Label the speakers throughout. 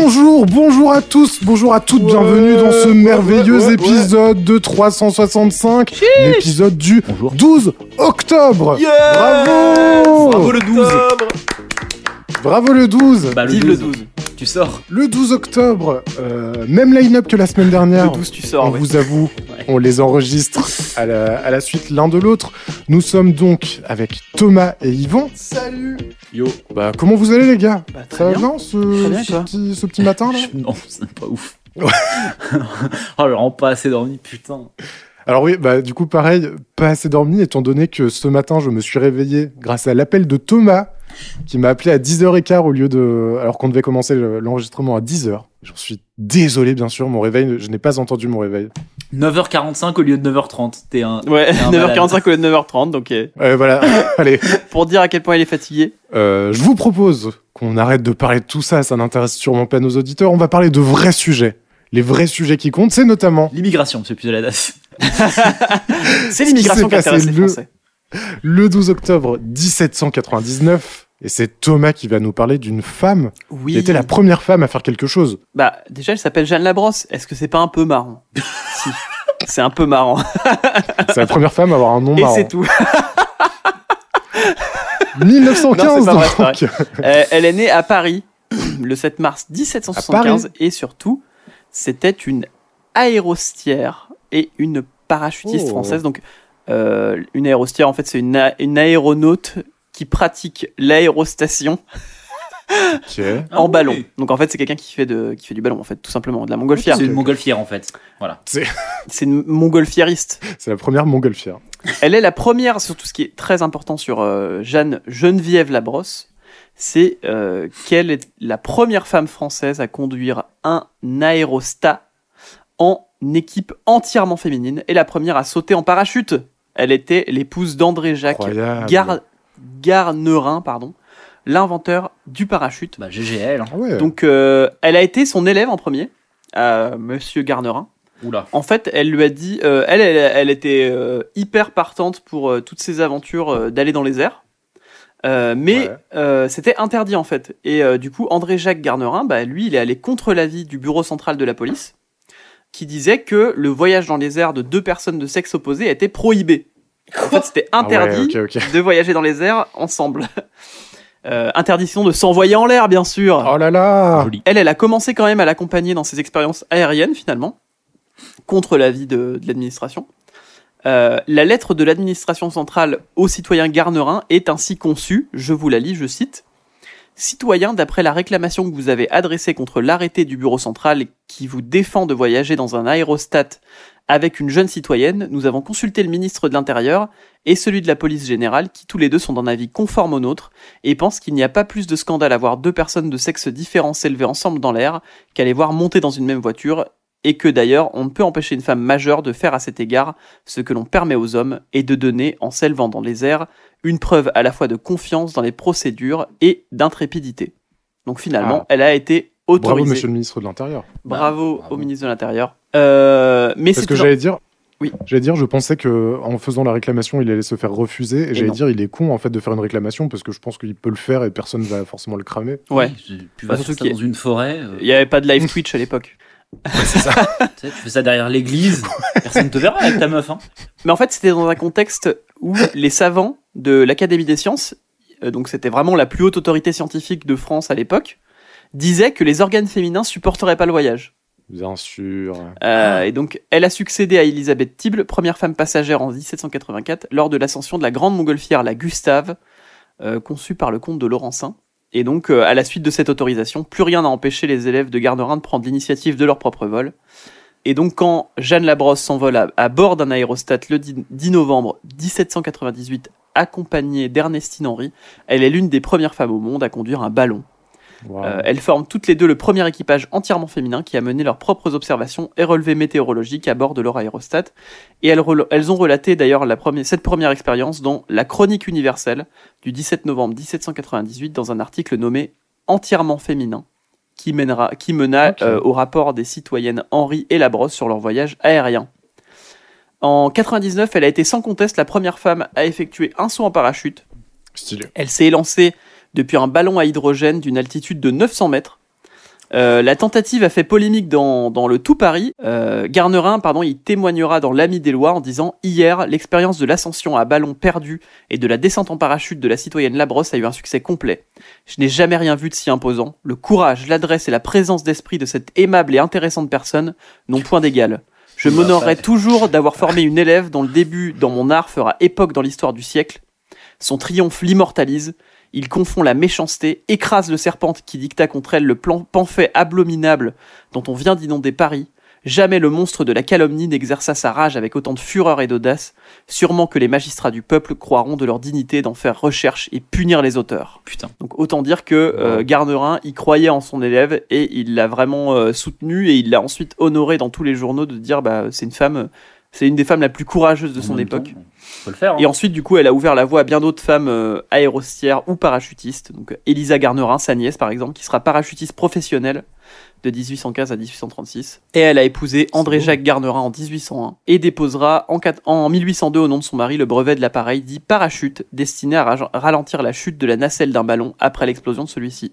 Speaker 1: Bonjour, bonjour à tous, bonjour à toutes, bienvenue dans ce merveilleux
Speaker 2: ouais, ouais.
Speaker 1: épisode de 365, l'épisode du 12 octobre. Bravo
Speaker 3: Bravo le 12.
Speaker 1: Bravo le 12
Speaker 3: Bah, le
Speaker 4: Vive
Speaker 3: 12.
Speaker 4: le 12. Tu sors.
Speaker 1: Le 12 octobre, euh, même line-up que la semaine dernière.
Speaker 4: Le 12, tu sors.
Speaker 1: On
Speaker 4: ouais.
Speaker 1: vous avoue, on les enregistre à la, à la suite l'un de l'autre. Nous sommes donc avec Thomas et Yvan.
Speaker 4: Salut.
Speaker 3: Yo.
Speaker 1: Bah, comment vous allez les gars?
Speaker 4: Bah, très
Speaker 1: Ça va
Speaker 4: bien.
Speaker 1: ce,
Speaker 4: Très bien,
Speaker 1: ce petit, ce petit matin là?
Speaker 3: Non, c'est pas ouf. oh, j'ai vraiment pas assez dormi, putain.
Speaker 1: Alors oui, bah du coup pareil, pas assez dormi étant donné que ce matin je me suis réveillé grâce à l'appel de Thomas qui m'a appelé à 10h15 au lieu de alors qu'on devait commencer le- l'enregistrement à 10h. J'en suis désolé bien sûr, mon réveil, je n'ai pas entendu mon réveil.
Speaker 3: 9h45 au lieu de 9h30. T'es un.
Speaker 4: Ouais,
Speaker 3: T'es un malade.
Speaker 4: 9h45 au lieu de 9h30. Donc, euh,
Speaker 1: Euh, voilà, allez,
Speaker 4: pour dire à quel point il est fatigué.
Speaker 1: euh, je vous propose qu'on arrête de parler de tout ça, ça n'intéresse sûrement pas nos auditeurs, on va parler de vrais sujets. Les vrais sujets qui comptent, c'est notamment
Speaker 3: L'immigration, monsieur Puzoladas.
Speaker 4: C'est
Speaker 1: qui
Speaker 4: l'immigration qui
Speaker 1: passé
Speaker 4: intéresse les
Speaker 1: le-
Speaker 4: Français.
Speaker 1: le 12 octobre 1799 et c'est Thomas qui va nous parler d'une femme
Speaker 4: Oui.
Speaker 1: qui était la première femme à faire quelque chose.
Speaker 4: Bah, déjà, elle s'appelle Jeanne Labrosse. Est-ce que c'est pas un peu marrant? Si. C'est un peu marrant.
Speaker 1: C'est la première femme à avoir un nom
Speaker 4: Et
Speaker 1: marrant.
Speaker 4: c'est tout.
Speaker 1: 1915
Speaker 4: Non, vrai. Euh, elle est née à Paris le 7 mars 1775
Speaker 1: Paris
Speaker 4: et surtout, c'était une aérostière et une parachutiste
Speaker 1: Oh.
Speaker 4: française. Donc, euh, une aérostière, en fait, c'est une, aéronaute qui pratique l'aérostation.
Speaker 3: Ah
Speaker 4: en
Speaker 3: oui.
Speaker 4: ballon. Donc, en fait, c'est quelqu'un qui fait de qui fait du ballon, en fait, tout simplement, de la montgolfière.
Speaker 3: C'est une montgolfière en fait. Voilà.
Speaker 4: C'est une montgolfiériste.
Speaker 1: C'est la première montgolfière.
Speaker 4: Elle est la première, surtout ce qui est très important sur euh, Jeanne Geneviève Labrosse, c'est euh, qu'elle est la première femme française à conduire un aérostat en équipe entièrement féminine et la première à sauter en parachute. Elle était l'épouse d'André Jacques. Gar- Garnerin, pardon, l'inventeur du parachute.
Speaker 3: Bah, GGL. Hein.
Speaker 1: Ah ouais.
Speaker 4: Donc, euh, elle a été son élève en premier, euh, Monsieur Garnerin.
Speaker 3: Oula.
Speaker 4: En fait, elle lui a dit, euh, elle, elle, elle était euh, hyper partante pour euh, toutes ces aventures euh, d'aller dans les airs. Euh, mais
Speaker 1: Ouais.
Speaker 4: euh, c'était interdit en fait. Et euh, du coup, André-Jacques Garnerin, bah, lui, il est allé contre l'avis du bureau central de la police, qui disait que le voyage dans les airs de deux personnes de sexe opposé était prohibé. En fait, c'était
Speaker 1: Ah ouais,
Speaker 4: interdit de voyager dans les airs ensemble. Euh, interdiction de s'envoyer en l'air, bien sûr.
Speaker 1: Oh là là
Speaker 3: Joli.
Speaker 4: Elle, elle a commencé quand même à l'accompagner dans ses expériences aériennes, finalement, contre l'avis de, de l'administration. Euh, la lettre de l'administration centrale au citoyen Garnerin est ainsi conçue, je vous la lis, je cite. Citoyen, d'après la réclamation que vous avez adressée contre l'arrêté du bureau central qui vous défend de voyager dans un aérostat avec une jeune citoyenne, nous avons consulté le ministre de l'Intérieur et celui de la police générale, qui tous les deux sont d'un avis conforme au nôtre, et pensent qu'il n'y a pas plus de scandale à voir deux personnes de sexe différent s'élever ensemble dans l'air qu'à les voir monter dans une même voiture, et que d'ailleurs on ne peut empêcher une femme majeure de faire à cet égard ce que l'on permet aux hommes, et de donner, en s'élevant dans les airs, une preuve à la fois de confiance dans les procédures et d'intrépidité. Donc finalement,
Speaker 1: Ah.
Speaker 4: elle a été
Speaker 1: Bravo
Speaker 4: autorisée.
Speaker 1: monsieur le ministre de l'Intérieur.
Speaker 4: Bravo,
Speaker 3: Bravo.
Speaker 4: au ministre de l'Intérieur. Euh, mais
Speaker 1: Parce
Speaker 4: c'est
Speaker 1: que
Speaker 4: toujours-
Speaker 1: j'allais dire...
Speaker 4: Oui.
Speaker 1: J'allais dire, je pensais que en faisant la réclamation, il allait se faire refuser. Et, j'allais dire, il est con en fait de faire une réclamation parce que je pense qu'il peut le faire et personne va forcément le cramer.
Speaker 4: Ouais.
Speaker 3: Oui, tu vas faire
Speaker 4: surtout
Speaker 3: ça dans une forêt. euh,
Speaker 4: Il n'y avait pas de live Twitch à l'époque.
Speaker 3: tu, sais, tu fais ça derrière l'église. Personne te verra avec ta meuf. Hein.
Speaker 4: Mais en fait, c'était dans un contexte où les savants de l'Académie des sciences, euh, donc c'était vraiment la plus haute autorité scientifique de France à l'époque, disaient que les organes féminins supporteraient pas le voyage.
Speaker 1: Bien sûr.
Speaker 4: Euh, Et donc, elle a succédé à Elisabeth Tible, première femme passagère en 1784, lors de l'ascension de la grande montgolfière, la Gustave, euh, conçue par le comte de Laurencin. Et donc, euh, à la suite de cette autorisation, plus rien n'a empêché les élèves de Garnerin de prendre l'initiative de leur propre vol. Et donc, quand Jeanne Labrosse s'envole à, à bord d'un aérostat le 10, 10 novembre 1798, accompagnée d'Ernestine Henry, elle est l'une des premières femmes au monde à conduire un ballon.
Speaker 1: Wow.
Speaker 4: Euh, elles forment toutes les deux le premier équipage entièrement féminin qui a mené leurs propres observations et relevés météorologiques à bord de leur aérostat. Et elles, ont relaté d'ailleurs cette première expérience dans La Chronique universelle du 17 novembre 1798 dans un article nommé Entièrement féminin qui, mènera, qui mena euh, au rapport des citoyennes Henri et Labrosse sur leur voyage aérien. En 99, elle a été sans conteste la première femme à effectuer un saut en parachute
Speaker 1: Stylé.
Speaker 4: elle s'est élancée depuis un ballon à hydrogène d'une altitude de 900 mètres. Euh, la tentative a fait polémique dans, dans le tout Paris. Euh, Garnerin, pardon, il témoignera dans l'Ami des Lois en disant Hier, l'expérience de l'ascension à ballon perdu et de la descente en parachute de la citoyenne Labrosse a eu un succès complet. Je n'ai jamais rien vu de si imposant. Le courage, l'adresse et la présence d'esprit de cette aimable et intéressante personne n'ont point d'égal. Je
Speaker 3: Bah,
Speaker 4: m'honorerai toujours d'avoir formé une élève dont le début dans mon art fera époque dans l'histoire du siècle. Son triomphe l'immortalise. Il confond la méchanceté, écrase le serpent qui dicta contre elle le plan pamphlet abominable dont on vient d'inonder Paris. Jamais le monstre de la calomnie n'exerça sa rage avec autant de fureur et d'audace. Sûrement que les magistrats du peuple croiront de leur dignité d'en faire recherche et punir les auteurs.
Speaker 3: Putain.
Speaker 4: Donc autant dire que euh, Garnerin, il croyait en son élève et il l'a vraiment euh, soutenu et il l'a ensuite honoré dans tous les journaux de dire bah c'est une femme, c'est une des femmes la plus courageuse de
Speaker 3: En
Speaker 4: son époque.
Speaker 3: temps, Faut le faire. hein.
Speaker 4: Et ensuite, du coup, elle a ouvert la voie à bien d'autres femmes euh, aérostières ou parachutistes. Donc, Elisa Garnerin, sa nièce, par exemple, qui sera parachutiste professionnelle de 1815 à 1836. Et elle a épousé André-Jacques Garnerin en 1801 et déposera en, quat- en 1802 au nom de son mari le brevet de l'appareil dit parachute, destiné à ralentir la chute de la nacelle d'un ballon après l'explosion de celui-ci.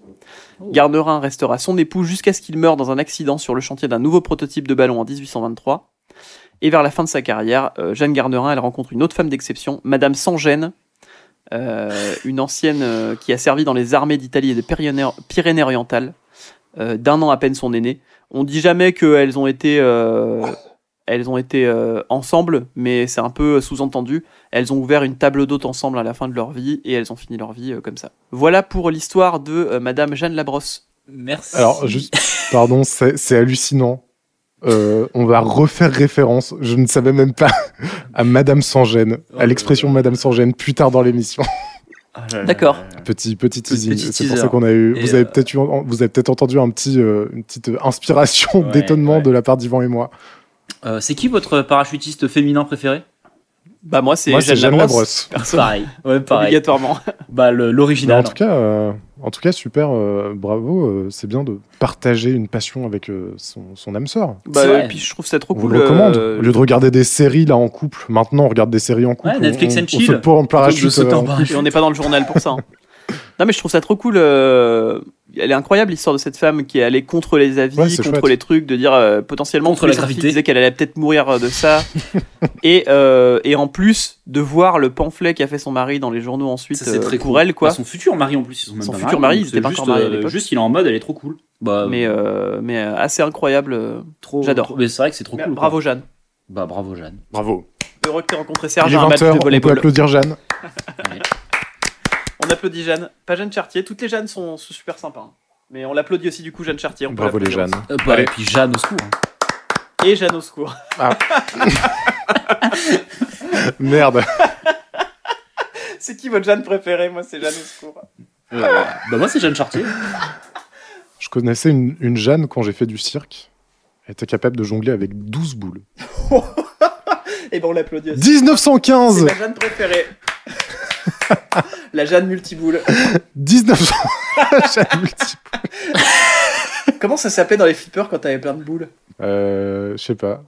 Speaker 4: Garnerin restera son époux jusqu'à ce qu'il meure dans un accident sur le chantier d'un nouveau prototype de ballon en 1823. Et vers la fin de sa carrière, euh, Jeanne Garnerin, elle rencontre une autre femme d'exception, Madame Sangène, euh, une ancienne euh, qui a servi dans les armées d'Italie et des Pyrénées, Pyrénées-Orientales, euh, d'un an à peine son aîné. On dit jamais qu'elles ont été, euh, elles ont été euh, ensemble, mais c'est un peu sous-entendu. Elles ont ouvert une table d'hôte ensemble à la fin de leur vie et elles ont fini leur vie euh, comme ça. Voilà pour l'histoire de euh, Madame Jeanne Labrosse.
Speaker 3: Merci.
Speaker 1: Alors, juste, pardon, c'est c'est hallucinant. Euh, on va refaire référence, je ne savais même pas, à Madame Sangène, à l'expression Madame Sangène plus tard dans l'émission.
Speaker 4: D'accord.
Speaker 1: Petit petit teasing, c'est pour ça qu'on a eu.
Speaker 3: Et,
Speaker 1: vous avez
Speaker 3: euh,
Speaker 1: peut-être eu, vous avez peut-être entendu un petit, euh, une petite euh, inspiration
Speaker 3: Ouais,
Speaker 1: d'étonnement
Speaker 3: ouais.
Speaker 1: de la part d'Yvan et moi.
Speaker 3: Euh, c'est qui votre parachutiste féminin préféré?
Speaker 4: Bah moi c'est
Speaker 1: Moi, c'est
Speaker 4: Jeanne
Speaker 1: Jeanne.
Speaker 4: Labrosse. Perso,
Speaker 3: Pareil. Ouais, pareil.
Speaker 4: obligatoirement.
Speaker 3: Bah, l'original.
Speaker 1: en tout cas, euh, en tout cas, super, euh, bravo. euh, c'est bien de partager une passion avec euh, son, son âme sœur.
Speaker 4: Bah, et puis je trouve ça trop
Speaker 1: On vous
Speaker 4: cool.
Speaker 1: le recommande.
Speaker 4: euh,
Speaker 1: Au lieu de regarder des séries là en couple, maintenant on regarde des séries en couple.
Speaker 3: Ouais, Netflix
Speaker 1: on,
Speaker 3: and
Speaker 1: on
Speaker 3: chill.
Speaker 1: saute pas en parachute. euh,
Speaker 3: en
Speaker 1: en
Speaker 3: parachute.
Speaker 1: couple.
Speaker 4: Et on n'est pas dans le journal pour ça. hein. Non, mais je trouve ça trop cool. euh, Elle est incroyable l'histoire de cette femme qui est allée contre les avis,
Speaker 1: Ouais,
Speaker 4: contre
Speaker 1: chouette.
Speaker 4: les trucs, de dire euh, potentiellement
Speaker 3: Contre la gravité.
Speaker 4: disaient qu'elle allait peut-être mourir euh, de ça. et, euh, et en plus de voir le pamphlet qu'a fait son mari dans les journaux ensuite
Speaker 3: Ça, c'est
Speaker 4: euh,
Speaker 3: très
Speaker 4: pour
Speaker 3: cool.
Speaker 4: elle, quoi.
Speaker 3: Bah, son futur mari en plus. Ils sont même
Speaker 4: Son
Speaker 3: pas
Speaker 4: futur mari, étaient
Speaker 3: c'est
Speaker 4: pas
Speaker 3: juste,
Speaker 4: encore mariés à.
Speaker 3: Juste, il est en mode, elle est trop cool. Bah,
Speaker 4: Mais, euh, mais euh, assez incroyable.
Speaker 3: trop.
Speaker 4: j'adore.
Speaker 3: Mais c'est vrai que c'est trop
Speaker 4: Mais
Speaker 3: cool.
Speaker 4: bravo
Speaker 3: quoi.
Speaker 4: Jeanne.
Speaker 3: Bah, bravo Jeanne.
Speaker 1: Bravo.
Speaker 4: Heureux que t'aies rencontré
Speaker 1: Il
Speaker 4: Serge
Speaker 1: est
Speaker 4: un match
Speaker 1: 20h,
Speaker 4: de
Speaker 1: on peut applaudir Jeanne.
Speaker 4: On applaudit Jeanne. Pas Jeanne Chartier. Toutes les Jeannes sont, sont super sympas. hein. Mais on l'applaudit aussi du coup Jeanne Chartier. On
Speaker 1: Bravo les Jeannes.
Speaker 3: Euh, bah, et puis Jeanne au secours. hein.
Speaker 4: Et Jeanne au secours.
Speaker 1: Merde.
Speaker 4: C'est qui votre Jeanne préférée Moi, c'est Jeanne au secours.
Speaker 3: Euh, bah, moi, c'est Jeanne Chartier.
Speaker 1: Je connaissais une, une Jeanne quand j'ai fait du cirque. Elle était capable de jongler avec 12 boules.
Speaker 4: Et ben on l'applaudit aussi. C'est
Speaker 1: 1915
Speaker 4: ma Jeanne préférée. La Jeanne multiboule.
Speaker 1: 1900 Jeanne multiple.
Speaker 4: Comment ça s'appelait dans les flippers quand t'avais plein de boules
Speaker 1: Euh, je sais pas.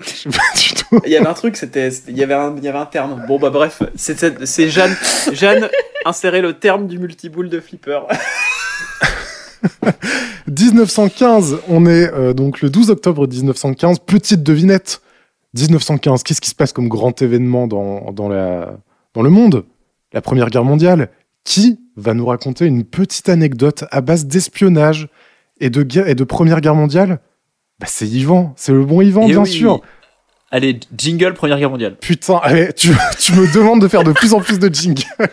Speaker 1: Je sais pas du tout.
Speaker 4: Il y avait un truc, c'était, il y avait un, il y avait un terme. Bon bah bref, c'est Jeanne. Jeanne insérait le terme du multiboule de flipper.
Speaker 1: 1915, on est euh, donc le 12 octobre 1915. Petite devinette. 1915, qu'est-ce qui se passe comme grand événement dans, dans, la, dans le monde? La Première Guerre mondiale. Qui va nous raconter une petite anecdote à base d'espionnage et de, guerre, et de Première Guerre mondiale? Bah, C'est Yvan, c'est le bon Yvan,
Speaker 3: Et
Speaker 1: bien
Speaker 3: oui.
Speaker 1: sûr.
Speaker 3: Allez, jingle Première Guerre mondiale.
Speaker 1: Putain, allez, tu, tu me demandes de faire de plus en plus de jingles.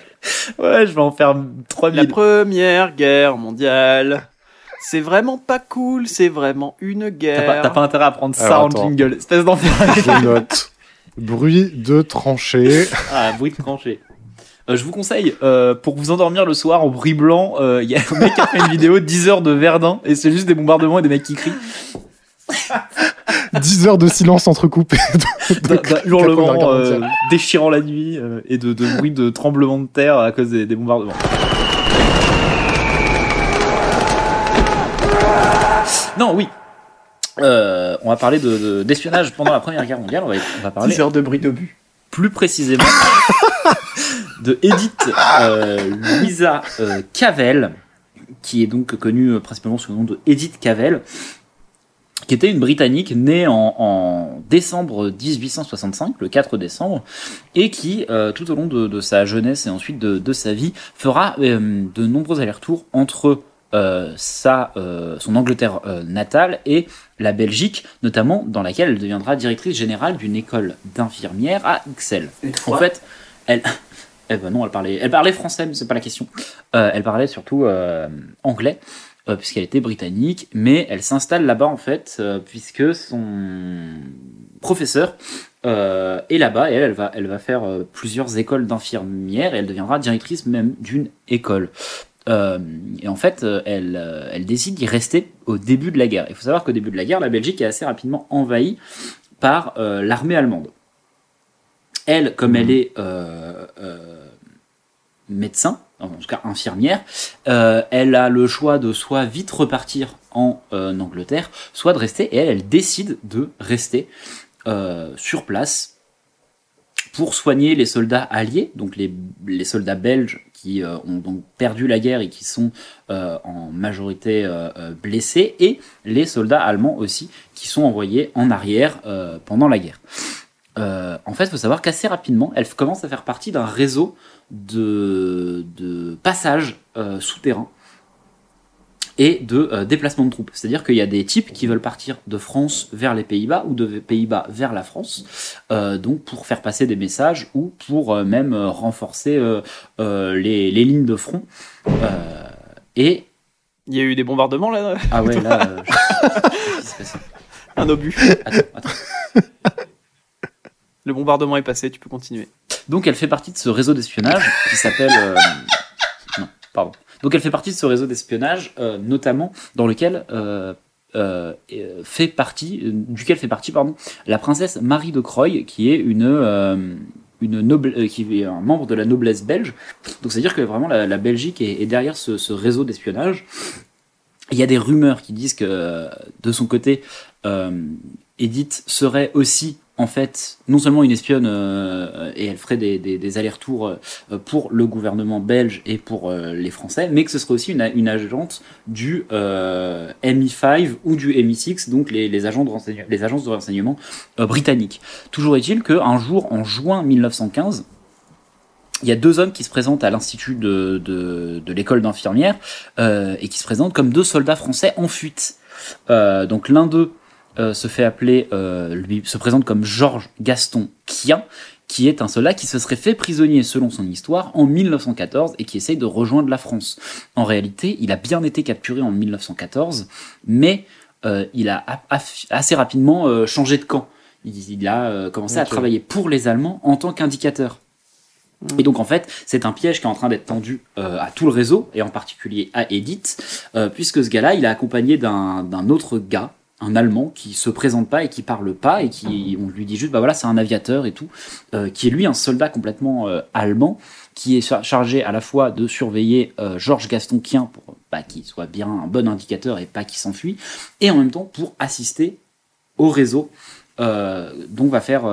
Speaker 3: Ouais, je vais en faire
Speaker 4: La
Speaker 3: 3000.
Speaker 4: première guerre mondiale. C'est vraiment pas cool, c'est vraiment une
Speaker 3: T'as
Speaker 4: guerre.
Speaker 3: pas, t'as pas intérêt à prendre ça
Speaker 1: Alors,
Speaker 3: en
Speaker 1: attends.
Speaker 3: jingle. Espèce d'enfer.
Speaker 1: Je note. Bruit de tranchée.
Speaker 3: ah, bruit de tranchée. Euh, je vous conseille, euh, pour vous endormir le soir en bruit blanc, euh, il y a un mec qui a fait une vidéo 10 heures de Verdun et c'est juste des bombardements et des mecs qui crient.
Speaker 1: 10 heures de silence entrecoupé.
Speaker 3: D'un d'un hurlement
Speaker 1: 80,
Speaker 3: euh, déchirant la nuit euh, et de, de bruit de tremblement de terre à cause des, des bombardements. Non, oui. Euh, on va parler de- de- d'espionnage pendant la Première Guerre mondiale. On va, on va parler
Speaker 4: 10 heures de bruit d'obus.
Speaker 3: Plus précisément de Edith euh, Louisa euh, Cavell, qui est donc connue euh, principalement sous le nom de Edith Cavell, qui était une Britannique née en, décembre 1865, le 4 décembre, et qui, euh, tout au long de, sa jeunesse et ensuite de, de sa vie, fera de nombreux allers-retours entre sa, son Angleterre natale et la Belgique, notamment dans laquelle elle deviendra directrice générale d'une école d'infirmières à Ixelles. En fait, elle, eh ben non, elle parlait, elle parlait français, mais c'est pas la question. Euh, elle parlait surtout euh, anglais, euh, puisqu'elle était britannique, mais elle s'installe là-bas en fait, puisque son professeur est là-bas et elle, elle va, elle va faire plusieurs écoles d'infirmières et elle deviendra directrice même d'une école. Euh, et en fait, euh, elle, euh, elle décide d'y rester au début de la guerre. Il faut savoir qu'au début de la guerre, la Belgique est assez rapidement envahie par euh, l'armée allemande. Elle, comme elle est euh, euh, médecin, en tout cas infirmière, elle a le choix de soit vite repartir en Angleterre, soit de rester, et elle, elle décide de rester sur place pour soigner les soldats alliés, donc les, soldats belges qui euh, ont donc perdu la guerre et qui sont euh, en majorité euh, blessés, et les soldats allemands aussi qui sont envoyés en arrière pendant la guerre. En fait, il faut savoir qu'assez rapidement, elle commence à faire partie d'un réseau de, passages souterrains et de euh, déplacement de troupes. C'est-à-dire qu'il y a des types qui veulent partir de France vers les Pays-Bas ou de Pays-Bas vers la France, euh, donc pour faire passer des messages ou pour euh, même renforcer les, les lignes de front. Et
Speaker 4: Il y a eu des bombardements là
Speaker 3: ah ouais là, je-
Speaker 4: Un obus.
Speaker 3: Attends, attends.
Speaker 4: Le bombardement est passé, tu peux continuer.
Speaker 3: Donc elle fait partie de ce réseau d'espionnage qui s'appelle... Non, pardon. Donc elle fait partie de ce réseau d'espionnage, euh, notamment dans lequel euh, euh, fait partie, duquel fait partie la princesse Marie de Croy, qui est un membre de la noblesse belge. Donc c'est-à-dire que vraiment la, Belgique est, derrière ce, réseau d'espionnage. Il y a des rumeurs qui disent que de son côté, Edith serait aussi en fait non seulement une espionne euh, et elle ferait des, allers-retours euh, pour le gouvernement belge et pour euh, les Français, mais que ce serait aussi une, agente du euh, MI5 ou du MI6, donc les, agents de renseignement- les agences de renseignement britanniques. Toujours est-il qu'un jour, en juin 1915, il y a deux hommes qui se présentent à l'institut de, de, l'école d'infirmières et qui se présentent comme deux soldats français en fuite. Donc l'un d'eux euh, se fait appeler, euh, lui se présente comme Georges Gaston Quien, qui est un soldat qui se serait fait prisonnier selon son histoire en 1914 et qui essaye de rejoindre la France. En réalité, il a bien été capturé en 1914, mais euh, il a assez rapidement changé de camp. Il, il a commencé à travailler pour les Allemands en tant qu'indicateur. Et donc en fait, c'est un piège qui est en train d'être tendu euh, à tout le réseau, et en particulier à Edith, euh, puisque ce gars-là, il est accompagné d'un autre gars, un Allemand, qui se présente pas et qui parle pas, et qui on lui dit juste, bah voilà, c'est un aviateur et tout, euh, qui est lui un soldat complètement euh, allemand, qui est char- chargé à la fois de surveiller euh, Georges Gaston Quien pour bah, qu'il soit bien un bon indicateur et pas qu'il s'enfuit, et en même temps pour assister au réseau euh, dont va faire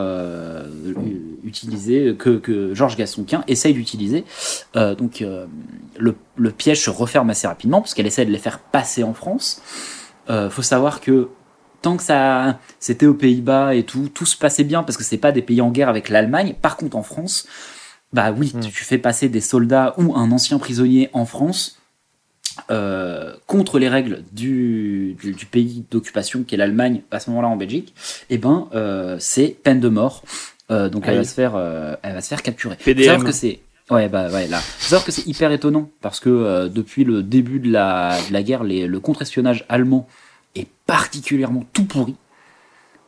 Speaker 3: utiliser que, que Georges Gastonquin essaye d'utiliser. Donc le, le piège se referme assez rapidement parce qu'elle essaie de les faire passer en France. Euh, faut savoir que tant que ça c'était aux Pays-Bas et tout, tout se passait bien parce que c'est pas des pays en guerre avec l'Allemagne. Par contre en France, bah oui,
Speaker 1: Mm.
Speaker 3: tu fais passer des soldats ou un ancien prisonnier en France. euh, contre les règles du, du, du pays d'occupation qui est l'Allemagne à ce moment-là en Belgique, et ben euh, c'est peine de mort. Euh, donc
Speaker 4: Ah
Speaker 3: elle,
Speaker 4: oui.
Speaker 3: va se faire, elle va se faire capturer.
Speaker 4: PDM.
Speaker 3: que c'est ouais bah ouais là. Faut savoir que c'est hyper étonnant parce que euh, depuis le début de la, de la guerre, les, le contre-espionnage allemand est particulièrement tout pourri.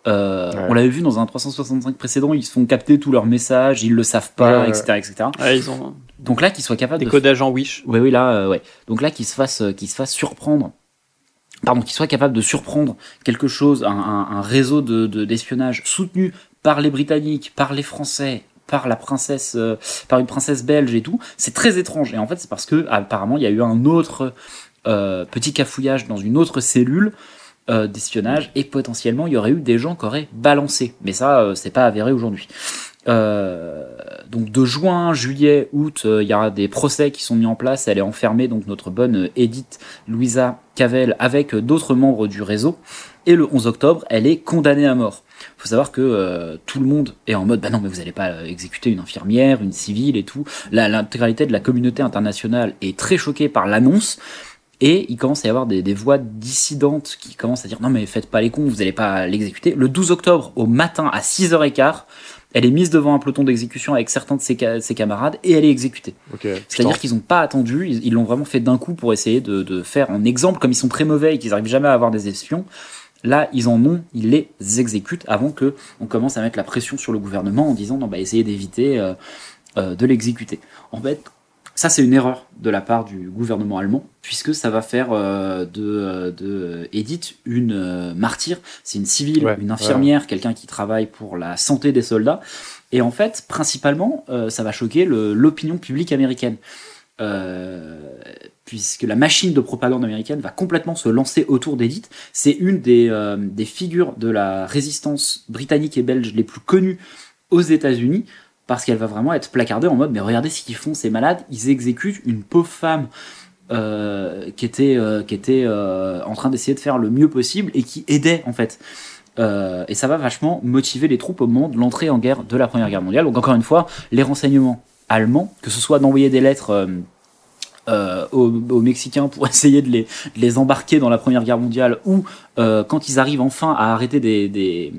Speaker 3: Euh,
Speaker 1: Ouais.
Speaker 3: On l'avait vu dans un 365 précédent, ils se font capter tous leurs messages, ils le savent pas,
Speaker 1: Ouais, ouais.
Speaker 3: etc., etc.
Speaker 4: Ouais, ils ont
Speaker 3: Donc là, qu'il soit capable
Speaker 4: Des
Speaker 3: de
Speaker 4: codages en Wish.
Speaker 3: Oui, oui, là, euh, ouais. Donc là, qu'il se fasse, euh, qu'il se fasse surprendre. Pardon, qu'il soit capable de surprendre quelque chose, un, un- un réseau de, de- d'espionnage soutenu par les Britanniques, par les Français, par la princesse, euh, par une princesse belge et tout. C'est très étrange. Et en fait, c'est parce que apparemment, il y a eu un autre euh, petit cafouillage dans une autre cellule euh, d'espionnage et potentiellement, il y aurait eu des gens qui auraient balancé. Mais ça, euh, c'est pas avéré aujourd'hui. Euh, donc de juin, juillet, août, euh, il y aura des procès qui sont mis en place. Elle est enfermée, donc notre bonne Edith Louisa Cavell, avec d'autres membres du réseau. Et le 11 octobre, elle est condamnée à mort. faut savoir que euh, tout le monde est en mode, bah non, mais vous allez pas exécuter une infirmière, une civile et tout. L'intégralité de la communauté internationale est très choquée par l'annonce. Et il commence à y avoir des, des voix dissidentes qui commencent à dire non mais faites pas les cons, vous allez pas l'exécuter. Le 12 octobre au matin à 6h15, elle est mise devant un peloton d'exécution avec certains de ses, ca- ses camarades et elle est exécutée.
Speaker 1: Ok.
Speaker 3: C'est-à-dire qu'ils n'ont pas attendu, ils l'ont vraiment fait d'un coup pour essayer de, de faire en exemple, comme ils sont très mauvais et qu'ils n'arrivent jamais à avoir des espions. Là, ils en ont, ils les exécutent avant que on commence à mettre la pression sur le gouvernement en disant non, bah essayez d'éviter euh, euh, de l'exécuter. En fait, ça c'est une erreur de la part du gouvernement allemand, puisque ça va faire euh, de, euh, de Edith une euh, martyre. C'est une civile,
Speaker 1: Ouais,
Speaker 3: une infirmière, quelqu'un qui travaille pour la santé des soldats. Et en fait, principalement, euh, ça va choquer l'opinion publique américaine. Euh, puisque la machine de propagande américaine va complètement se lancer autour d'Edith. C'est une des, des figures de la résistance britannique et belge les plus connues aux États-Unis, parce qu'elle va vraiment être placardée en mode mais regardez ce qu'ils font ces malades, ils exécutent une pauvre femme euh, qui était, euh, qui était euh, en train d'essayer de faire le mieux possible et qui aidait en fait. Et ça va vachement motiver les troupes au moment de l'entrée en guerre de la Première Guerre mondiale. Donc encore une fois, les renseignements allemands, que ce soit d'envoyer des lettres aux, Mexicains pour essayer de les, les embarquer dans la Première Guerre mondiale, ou quand ils arrivent enfin à arrêter des,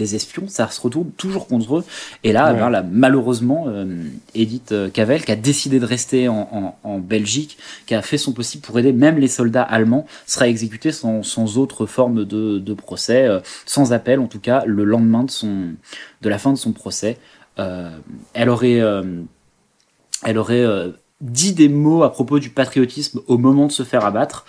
Speaker 3: des espions, ça se retourne toujours contre eux. Et là,
Speaker 1: Ouais.
Speaker 3: ben, là malheureusement, euh, Edith euh, Cavell, qui a décidé de rester en, en, en Belgique, qui a fait son possible pour aider même les soldats allemands, sera exécutée sans, sans autre forme de, de procès, euh, sans appel en tout cas, le lendemain de, son, de la fin de son procès. Euh, elle aurait, elle aurait dit des mots à propos du patriotisme au moment de se faire abattre.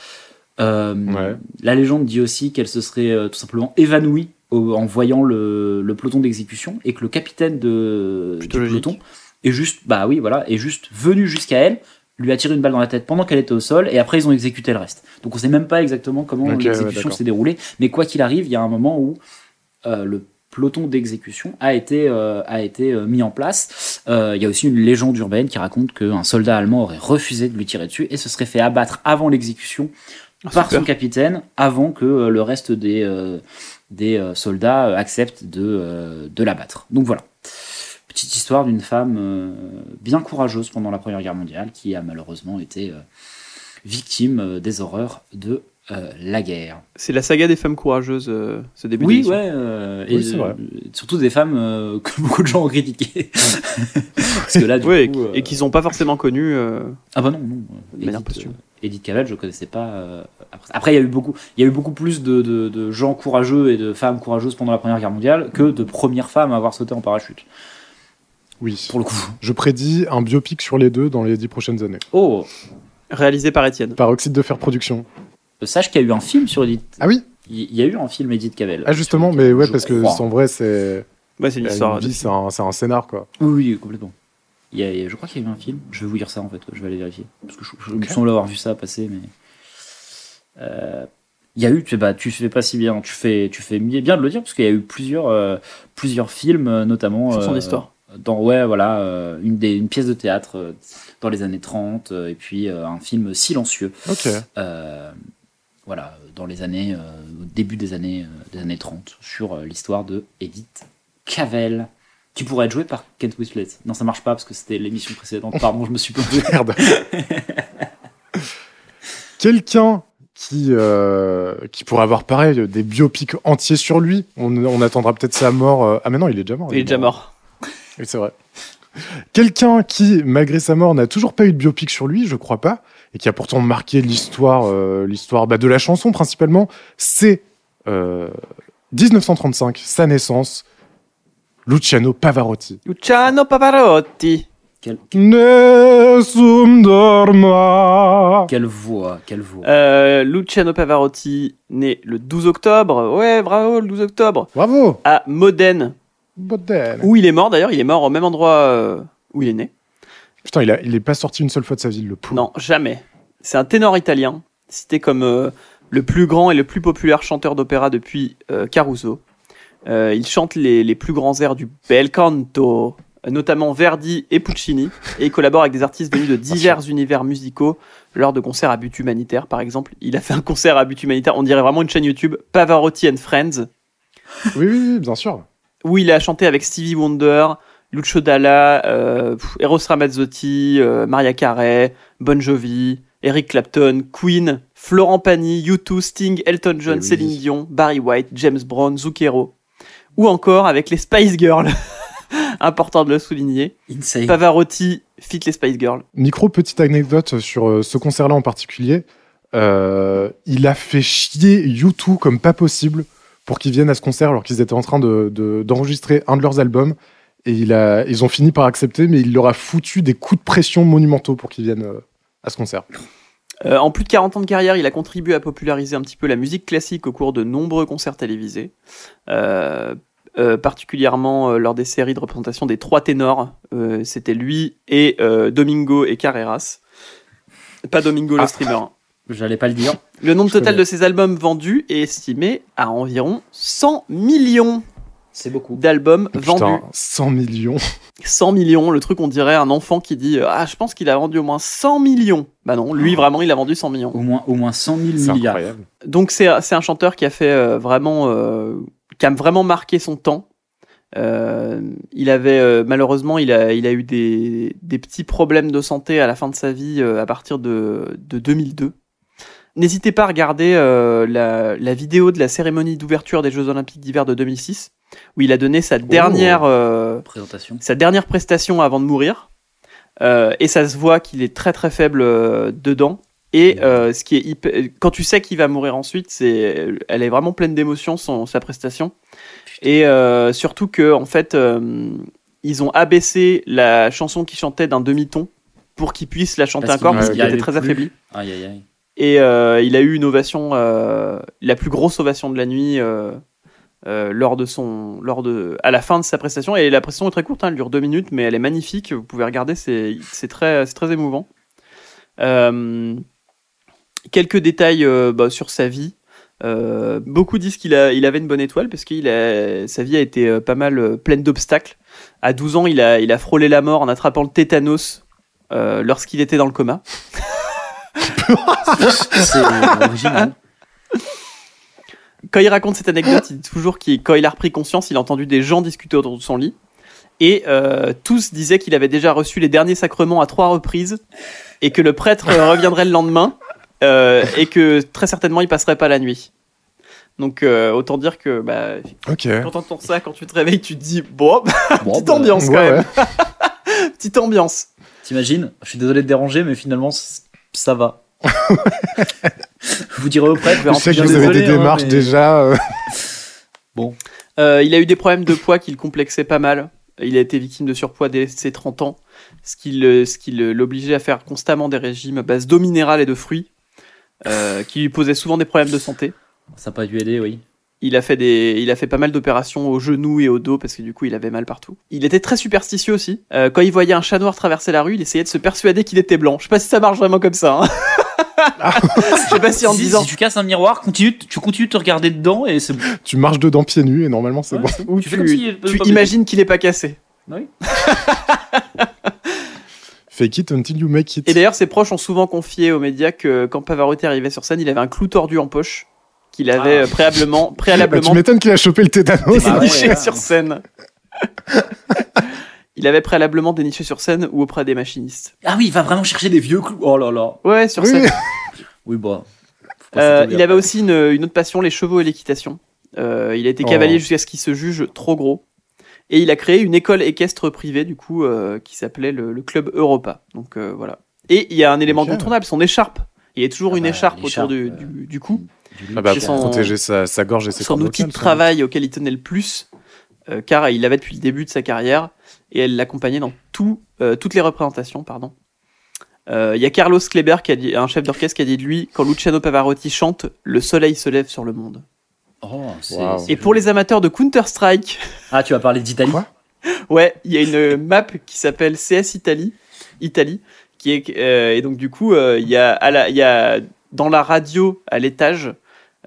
Speaker 1: Ouais.
Speaker 3: La légende dit aussi qu'elle se serait tout simplement évanouie au- en voyant le, le peloton d'exécution et que le capitaine de, du peloton est juste, bah oui, voilà, est juste venu jusqu'à elle, lui a tiré une balle dans la tête pendant qu'elle était au sol et après ils ont exécuté le reste. Donc on sait même pas exactement comment l'exécution s'est déroulée, mais quoi qu'il arrive, il y a un moment où euh, le peloton d'exécution a été, euh, a été euh, mis en place. Euh, Il y a aussi une légende urbaine qui raconte qu'un soldat allemand aurait refusé de lui tirer dessus et se serait fait abattre avant l'exécution par
Speaker 4: super.
Speaker 3: son capitaine, avant que euh, le reste des, euh, des euh, soldats euh, acceptent de, euh, de l'abattre. Donc voilà. Petite histoire d'une femme euh, bien courageuse pendant la Première Guerre mondiale qui a malheureusement été euh, victime euh, des horreurs de euh, la guerre.
Speaker 4: C'est la saga des femmes courageuses, euh, ce début
Speaker 3: Oui, ouais, euh,
Speaker 1: Oui,
Speaker 3: et
Speaker 1: c'est
Speaker 3: euh,
Speaker 1: vrai.
Speaker 3: surtout des femmes euh, que beaucoup de gens ont critiquées. Parce que là, du
Speaker 4: Ouais,
Speaker 3: coup, euh,
Speaker 4: et qui sont pas forcément connus. euh,
Speaker 3: ah bah non, non.
Speaker 4: De manière posthume.
Speaker 3: Euh, Edith Cavell, je connaissais pas. euh, après, Après, il y a eu beaucoup, il y a eu beaucoup plus de, de, de gens courageux et de femmes courageuses pendant la Première Guerre mondiale que de premières femmes à avoir sauté en parachute.
Speaker 1: Oui.
Speaker 3: Pour le coup.
Speaker 1: Je prédis un biopic sur les deux dans les dix prochaines années.
Speaker 3: Oh,
Speaker 4: réalisés par Étienne.
Speaker 1: Par Oxyde de Fer Production.
Speaker 3: sache qu'il y a eu un film sur Edith.
Speaker 1: Ah oui
Speaker 3: Il y a eu un film Edith Cavell.
Speaker 1: Ah justement, mais ouais,
Speaker 3: je
Speaker 1: parce que en vrai, c'est
Speaker 4: Ouais, c'est une
Speaker 1: une
Speaker 4: histoire. de-
Speaker 1: c'est un, c'est un scénar quoi.
Speaker 3: Oui, oui, complètement. Il y a- je crois qu'il y a eu un film. Je vais vous dire ça en fait. Je vais aller vérifier. Parce que je, je me
Speaker 1: Ok.
Speaker 3: semble avoir vu ça passer, mais. Euh, Il y a eu, tu, bah, tu fais pas si bien, tu fais, tu fais bien de le dire, parce qu'il y a eu plusieurs, euh, plusieurs films, euh, notamment.
Speaker 4: Sur son
Speaker 3: euh,
Speaker 4: histoire.
Speaker 3: Dans, ouais, voilà, euh, une, des, une pièce de théâtre euh, dans les années 30, euh, et puis euh, un film silencieux,
Speaker 1: Ok.
Speaker 3: euh, voilà, dans les années, euh, au début des années, euh, des années 30, sur euh, l'histoire de Edith Cavell, qui pourrait être jouée par Kent Winslet. Non, ça marche pas parce que c'était l'émission précédente. Pardon, je me suis planté.
Speaker 1: Merde. Quelqu'un qui, euh, qui pourrait avoir pareil des biopics entiers sur lui. On, on attendra peut-être sa mort. euh, Ah mais non, il est déjà mort.
Speaker 4: Il est déjà mort.
Speaker 1: Oui, c'est vrai. Quelqu'un qui, malgré sa mort, n'a toujours pas eu de biopic sur lui, je crois pas, et qui a pourtant marqué l'histoire, euh, l'histoire bah, de la chanson principalement, c'est euh, 1935, sa naissance, Luciano Pavarotti.
Speaker 4: Luciano Pavarotti.
Speaker 3: Quelle,
Speaker 1: Nessun dorma.
Speaker 3: quelle voix, quelle voix.
Speaker 4: Euh, Luciano Pavarotti, né le 12 octobre, ouais, bravo, le 12 octobre,
Speaker 1: Bravo.
Speaker 4: à Modène,
Speaker 1: Modèle.
Speaker 4: où il est mort d'ailleurs, il est mort au même endroit euh, où il est né.
Speaker 1: Putain, il, a, il est pas sorti une seule fois de sa ville, le pauvre.
Speaker 4: Non, jamais. C'est un ténor italien, cité comme euh, le plus grand et le plus populaire chanteur d'opéra depuis euh, Caruso. Euh, il chante les, les plus grands airs du bel canto, notamment Verdi et Puccini, et il collabore avec des artistes venus de divers univers musicaux lors de concerts à but humanitaire. Par exemple, il a fait un concert à but humanitaire, on dirait vraiment une chaîne YouTube, Pavarotti and Friends,
Speaker 1: Oui, oui, oui, bien sûr.
Speaker 4: où il a chanté avec Stevie Wonder, Lucio Dalla, euh, Eros Ramazzotti, euh, Maria Carey, Bon Jovi, Eric Clapton, Queen, Florent Pagny, U2, Sting, Elton John,
Speaker 1: Eh oui.
Speaker 4: Céline Dion, Barry White, James Brown, Zucchero, ou encore avec les Spice Girls. Important de le souligner.
Speaker 3: Insane.
Speaker 4: Pavarotti fit les Spice Girls.
Speaker 1: Micro petite anecdote sur euh, ce concert-là en particulier. Euh, il a fait chier U2 comme pas possible pour qu'ils viennent à ce concert alors qu'ils étaient en train de- de- d'enregistrer un de leurs albums. Et il a, ils ont fini par accepter, mais il leur a foutu des coups de pression monumentaux pour qu'ils viennent euh, à ce concert.
Speaker 4: Euh, en plus de 40 ans de carrière, il a contribué à populariser un petit peu la musique classique au cours de nombreux concerts télévisés, Euh, euh, particulièrement lors des séries de représentation des trois ténors. C'était lui et Domingo et Carreras. Pas Domingo le
Speaker 1: Ah.
Speaker 4: streamer.
Speaker 3: J'allais pas le dire.
Speaker 4: Le nombre
Speaker 1: Je
Speaker 4: total
Speaker 1: connais.
Speaker 4: de ses albums vendus est estimé à environ 100 millions
Speaker 3: C'est beaucoup.
Speaker 4: d'albums vendus.
Speaker 1: Putain, 100 millions.
Speaker 4: 100 millions, le truc on dirait un enfant qui dit Ah, je pense qu'il a vendu au moins 100 millions. Bah non, lui vraiment il a vendu 100 millions.
Speaker 3: Au moins, au moins 100 000
Speaker 1: C'est
Speaker 3: milliards.
Speaker 1: incroyable.
Speaker 4: Donc c'est c'est un chanteur qui a fait euh, vraiment euh, qui a vraiment marqué son temps. Euh, il avait euh, malheureusement il a il a eu des, des petits problèmes de santé à la fin de sa vie euh, à partir de, de 2002. N'hésitez pas à regarder euh, la, la vidéo de la cérémonie d'ouverture des Jeux Olympiques d'hiver de 2006 où il a donné sa dernière euh,
Speaker 3: Présentation.
Speaker 4: sa dernière prestation avant de mourir. Euh, et ça se voit qu'il est très très faible euh, dedans. Et euh, ce qui est hyper- quand tu sais qu'il va mourir ensuite, c'est elle est vraiment pleine d'émotions son sa prestation. Et euh, surtout que en fait euh, ils ont abaissé la chanson qu'il chantait d'un demi-ton pour qu'il puisse la chanter
Speaker 3: Parce
Speaker 4: encore parce qu'il était très
Speaker 3: plus.
Speaker 4: affaibli.
Speaker 3: Aïe, aïe, aïe.
Speaker 4: Et il a eu une ovation, la plus grosse ovation de la nuit euh, lors de son, lors de, à la fin de sa prestation. Et la prestation est très courte, hein, elle dure deux minutes, mais elle est magnifique. Vous pouvez regarder, c'est, très, très émouvant. Euh, quelques détails euh, bah, sur sa vie. Beaucoup disent qu'il il avait une bonne étoile parce que sa vie a été pas mal pleine d'obstacles. À 12 ans, il a, il a frôlé la mort en attrapant le tétanos lorsqu'il était dans le coma.
Speaker 3: C'est original.
Speaker 4: Quand il raconte cette anecdote, il dit toujours que quand il a repris conscience, il a entendu des gens discuter autour de son lit. Et euh, tous disaient qu'il avait déjà reçu les derniers sacrements à trois reprises et que le prêtre euh, reviendrait le lendemain euh, et que très certainement il passerait pas la nuit. Donc euh, autant dire que bah,
Speaker 1: Ok.
Speaker 4: quand t'entends ça, quand tu te réveilles, tu te dis bon,
Speaker 3: Bon,
Speaker 4: petite
Speaker 3: bah,
Speaker 4: ambiance quand
Speaker 1: Ouais,
Speaker 4: même,
Speaker 1: ouais.
Speaker 4: petite ambiance.
Speaker 3: T'imagines Je suis désolé de déranger, mais finalement, ça va. Vous direz au prêtre,
Speaker 1: Je sais que vous avez des
Speaker 3: hein,
Speaker 1: démarches
Speaker 3: mais-
Speaker 1: déjà. euh,
Speaker 4: Euh, il a eu des problèmes de poids qui le complexaient pas mal. Il a été victime de surpoids dès ses 30 ans, ce qui le- ce qui le- l'obligeait à faire constamment des régimes à base d'eau minérale et de fruits, euh, qui lui posaient souvent des problèmes de santé.
Speaker 3: Ça n'a pas dû aider, oui.
Speaker 4: Il a fait des, il a fait pas mal d'opérations au genou et au dos parce que du coup il avait mal partout. Il était très superstitieux aussi. Euh, quand il voyait un chat noir traverser la rue, il essayait de se persuader qu'il était blanc. Je sais pas si ça marche vraiment comme ça. Hein. Je sais pas si en
Speaker 3: si,
Speaker 4: disant
Speaker 3: si tu casses un miroir, continue, tu continues de te regarder dedans et c'est bon.
Speaker 1: tu marches dedans pieds nus et normalement c'est
Speaker 3: Ouais,
Speaker 1: bon.
Speaker 3: tu
Speaker 4: tu,
Speaker 3: fais comme si-
Speaker 4: tu
Speaker 3: pas-
Speaker 4: imagines qu'il est pas cassé.
Speaker 3: Oui.
Speaker 1: Fake it until you make it.
Speaker 4: Et d'ailleurs, ses proches ont souvent confié aux médias que quand Pavarotti arrivait sur scène, il avait un clou tordu en poche qu'il avait
Speaker 3: Ah.
Speaker 4: euh, préalablement,
Speaker 1: Bah,
Speaker 4: préalablement
Speaker 1: tu m'étonnes qu'il a chopé le tétanos.
Speaker 3: Ah ouais.
Speaker 4: sur scène. il avait préalablement déniché sur scène ou auprès des machinistes.
Speaker 3: Ah oui, il va vraiment chercher des vieux clous. Oh là là.
Speaker 4: Ouais, sur scène.
Speaker 3: Oui, bah.
Speaker 4: Euh, il avait aussi une, une autre passion, les chevaux et l'équitation. Euh, il a été
Speaker 1: Oh.
Speaker 4: cavalier jusqu'à ce qu'il se juge trop gros. Et il a créé une école équestre privée, du coup, euh, qui s'appelait le, le Club Europa. Donc euh, voilà. Et il y a un élément
Speaker 1: Ok.
Speaker 4: incontournable, son écharpe. Il y a toujours
Speaker 3: Ah
Speaker 4: une
Speaker 3: bah,
Speaker 4: écharpe autour du, du, du cou.
Speaker 1: Ah bah, pour
Speaker 4: son-
Speaker 1: protéger sa, sa gorge et ses
Speaker 4: son outil de travail auquel il tenait le plus. Euh, car il l'avait depuis le début de sa carrière et elle l'accompagnait dans tout, euh, toutes les représentations. pardon. Euh, Il y a Carlos Kleber, qui a dit, un chef d'orchestre, qui a dit de lui quand Luciano Pavarotti chante, le soleil se lève sur le monde.
Speaker 3: Oh,
Speaker 1: Wow.
Speaker 4: Et pour les amateurs de Counter-Strike,
Speaker 3: Ah, tu vas parler d'Italie?
Speaker 4: Ouais, il y a une map qui s'appelle CS Italie, Italie, qui est euh, et donc du coup euh, il y a à la, il y a dans la radio à l'étage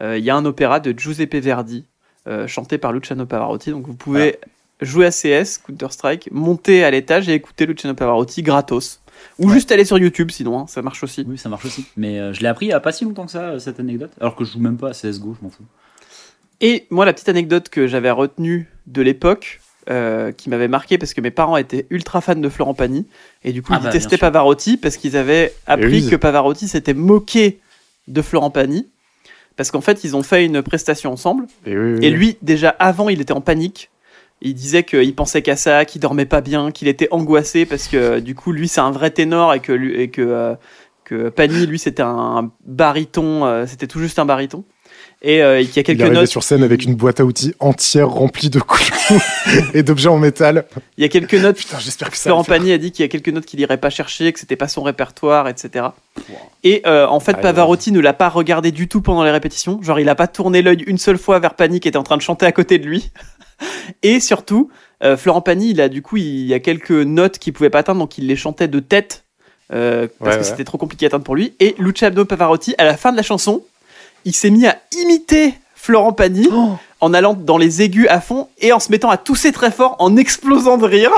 Speaker 4: euh, il y a un opéra de Giuseppe Verdi euh, chanté par Luciano Pavarotti. Donc vous pouvez jouer à CS Counter Strike, monter à l'étage et écouter Luciano Pavarotti gratos. Ou juste aller sur YouTube sinon, hein, ça marche aussi.
Speaker 3: Oui, ça marche aussi. Mais euh, je l'ai appris il y a pas si longtemps que ça, euh, cette anecdote. Alors que je joue même pas à CSGO, je m'en fous.
Speaker 4: Et moi, la petite anecdote que j'avais retenue de l'époque, euh, qui m'avait marqué parce que mes parents étaient ultra fans de Florent Pagny, et du coup,
Speaker 3: Ah
Speaker 4: ils
Speaker 3: bah,
Speaker 4: détestaient. Pavarotti parce qu'ils avaient appris
Speaker 1: oui.
Speaker 4: que Pavarotti s'était moqué de Florent Pagny. Parce qu'en fait, ils ont fait une prestation ensemble,
Speaker 1: Et, oui, oui,
Speaker 4: et
Speaker 1: oui.
Speaker 4: lui, déjà avant, il était en panique. Il disait qu'il pensait qu'à ça, qu'il dormait pas bien, qu'il était angoissé parce que du coup, lui, c'est un vrai ténor et que, et que, euh, que Pagny, lui, c'était un baryton, euh, c'était tout juste un baryton. Et euh, qu'il y a
Speaker 1: Il
Speaker 4: quelques
Speaker 1: arrivait
Speaker 4: notes.
Speaker 1: sur scène avec une boîte à outils entière remplie de clous et d'objets en métal.
Speaker 4: Il y a quelques notes
Speaker 1: Putain, j'espère que ça.
Speaker 4: Florent. Pagny a dit qu'il y a quelques notes qu'il irait pas chercher, que c'était pas son répertoire, etc. Et euh, en fait,
Speaker 1: Ah,
Speaker 4: Pavarotti ne l'a pas regardé du tout pendant les répétitions. Genre, il a pas tourné l'œil une seule fois vers Pagny qui était en train de chanter à côté de lui. Et surtout, euh, Florent Pagny, il a du coup, il y a quelques notes qu'il pouvait pas atteindre, donc il les chantait de tête euh, parce
Speaker 1: Ouais,
Speaker 4: que
Speaker 1: ouais.
Speaker 4: c'était trop compliqué à atteindre pour lui. Et Luciano Pavarotti, à la fin de la chanson, il s'est mis à imiter Florent Pagny en allant dans les aigus à fond et en se mettant à tousser très fort, en explosant de rire.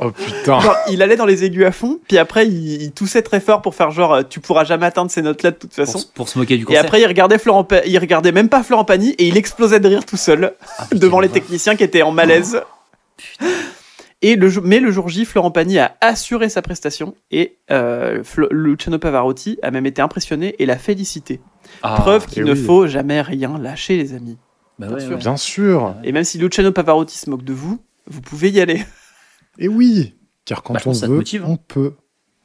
Speaker 1: Oh putain.
Speaker 4: Genre, il allait dans les aigus à fond, puis après il, il toussait très fort pour faire genre euh, tu pourras jamais atteindre ces notes-là de toute façon.
Speaker 3: pour se moquer du
Speaker 4: Et
Speaker 3: concert.
Speaker 4: après il regardait Florent, Pa- il regardait même pas Florent Pagny et il explosait de rire tout seul
Speaker 3: Ah, putain,
Speaker 4: devant les techniciens qui étaient en malaise. Et le, jour- mais le jour J, Florent Pagny a assuré sa prestation et euh, Flo- Luciano Pavarotti a même été impressionné et l'a félicité.
Speaker 3: Ah,
Speaker 4: Preuve qu'il
Speaker 1: et
Speaker 4: ne
Speaker 1: oui.
Speaker 4: faut jamais rien lâcher les amis.
Speaker 3: bah
Speaker 4: bien
Speaker 3: ouais,
Speaker 4: sûr.
Speaker 3: ouais.
Speaker 1: Bien sûr.
Speaker 4: Et même si Luciano Pavarotti se moque de vous, vous pouvez y aller.
Speaker 1: Et oui. Car quand
Speaker 3: Bah,
Speaker 1: on veut,
Speaker 3: motive, hein.
Speaker 1: on peut.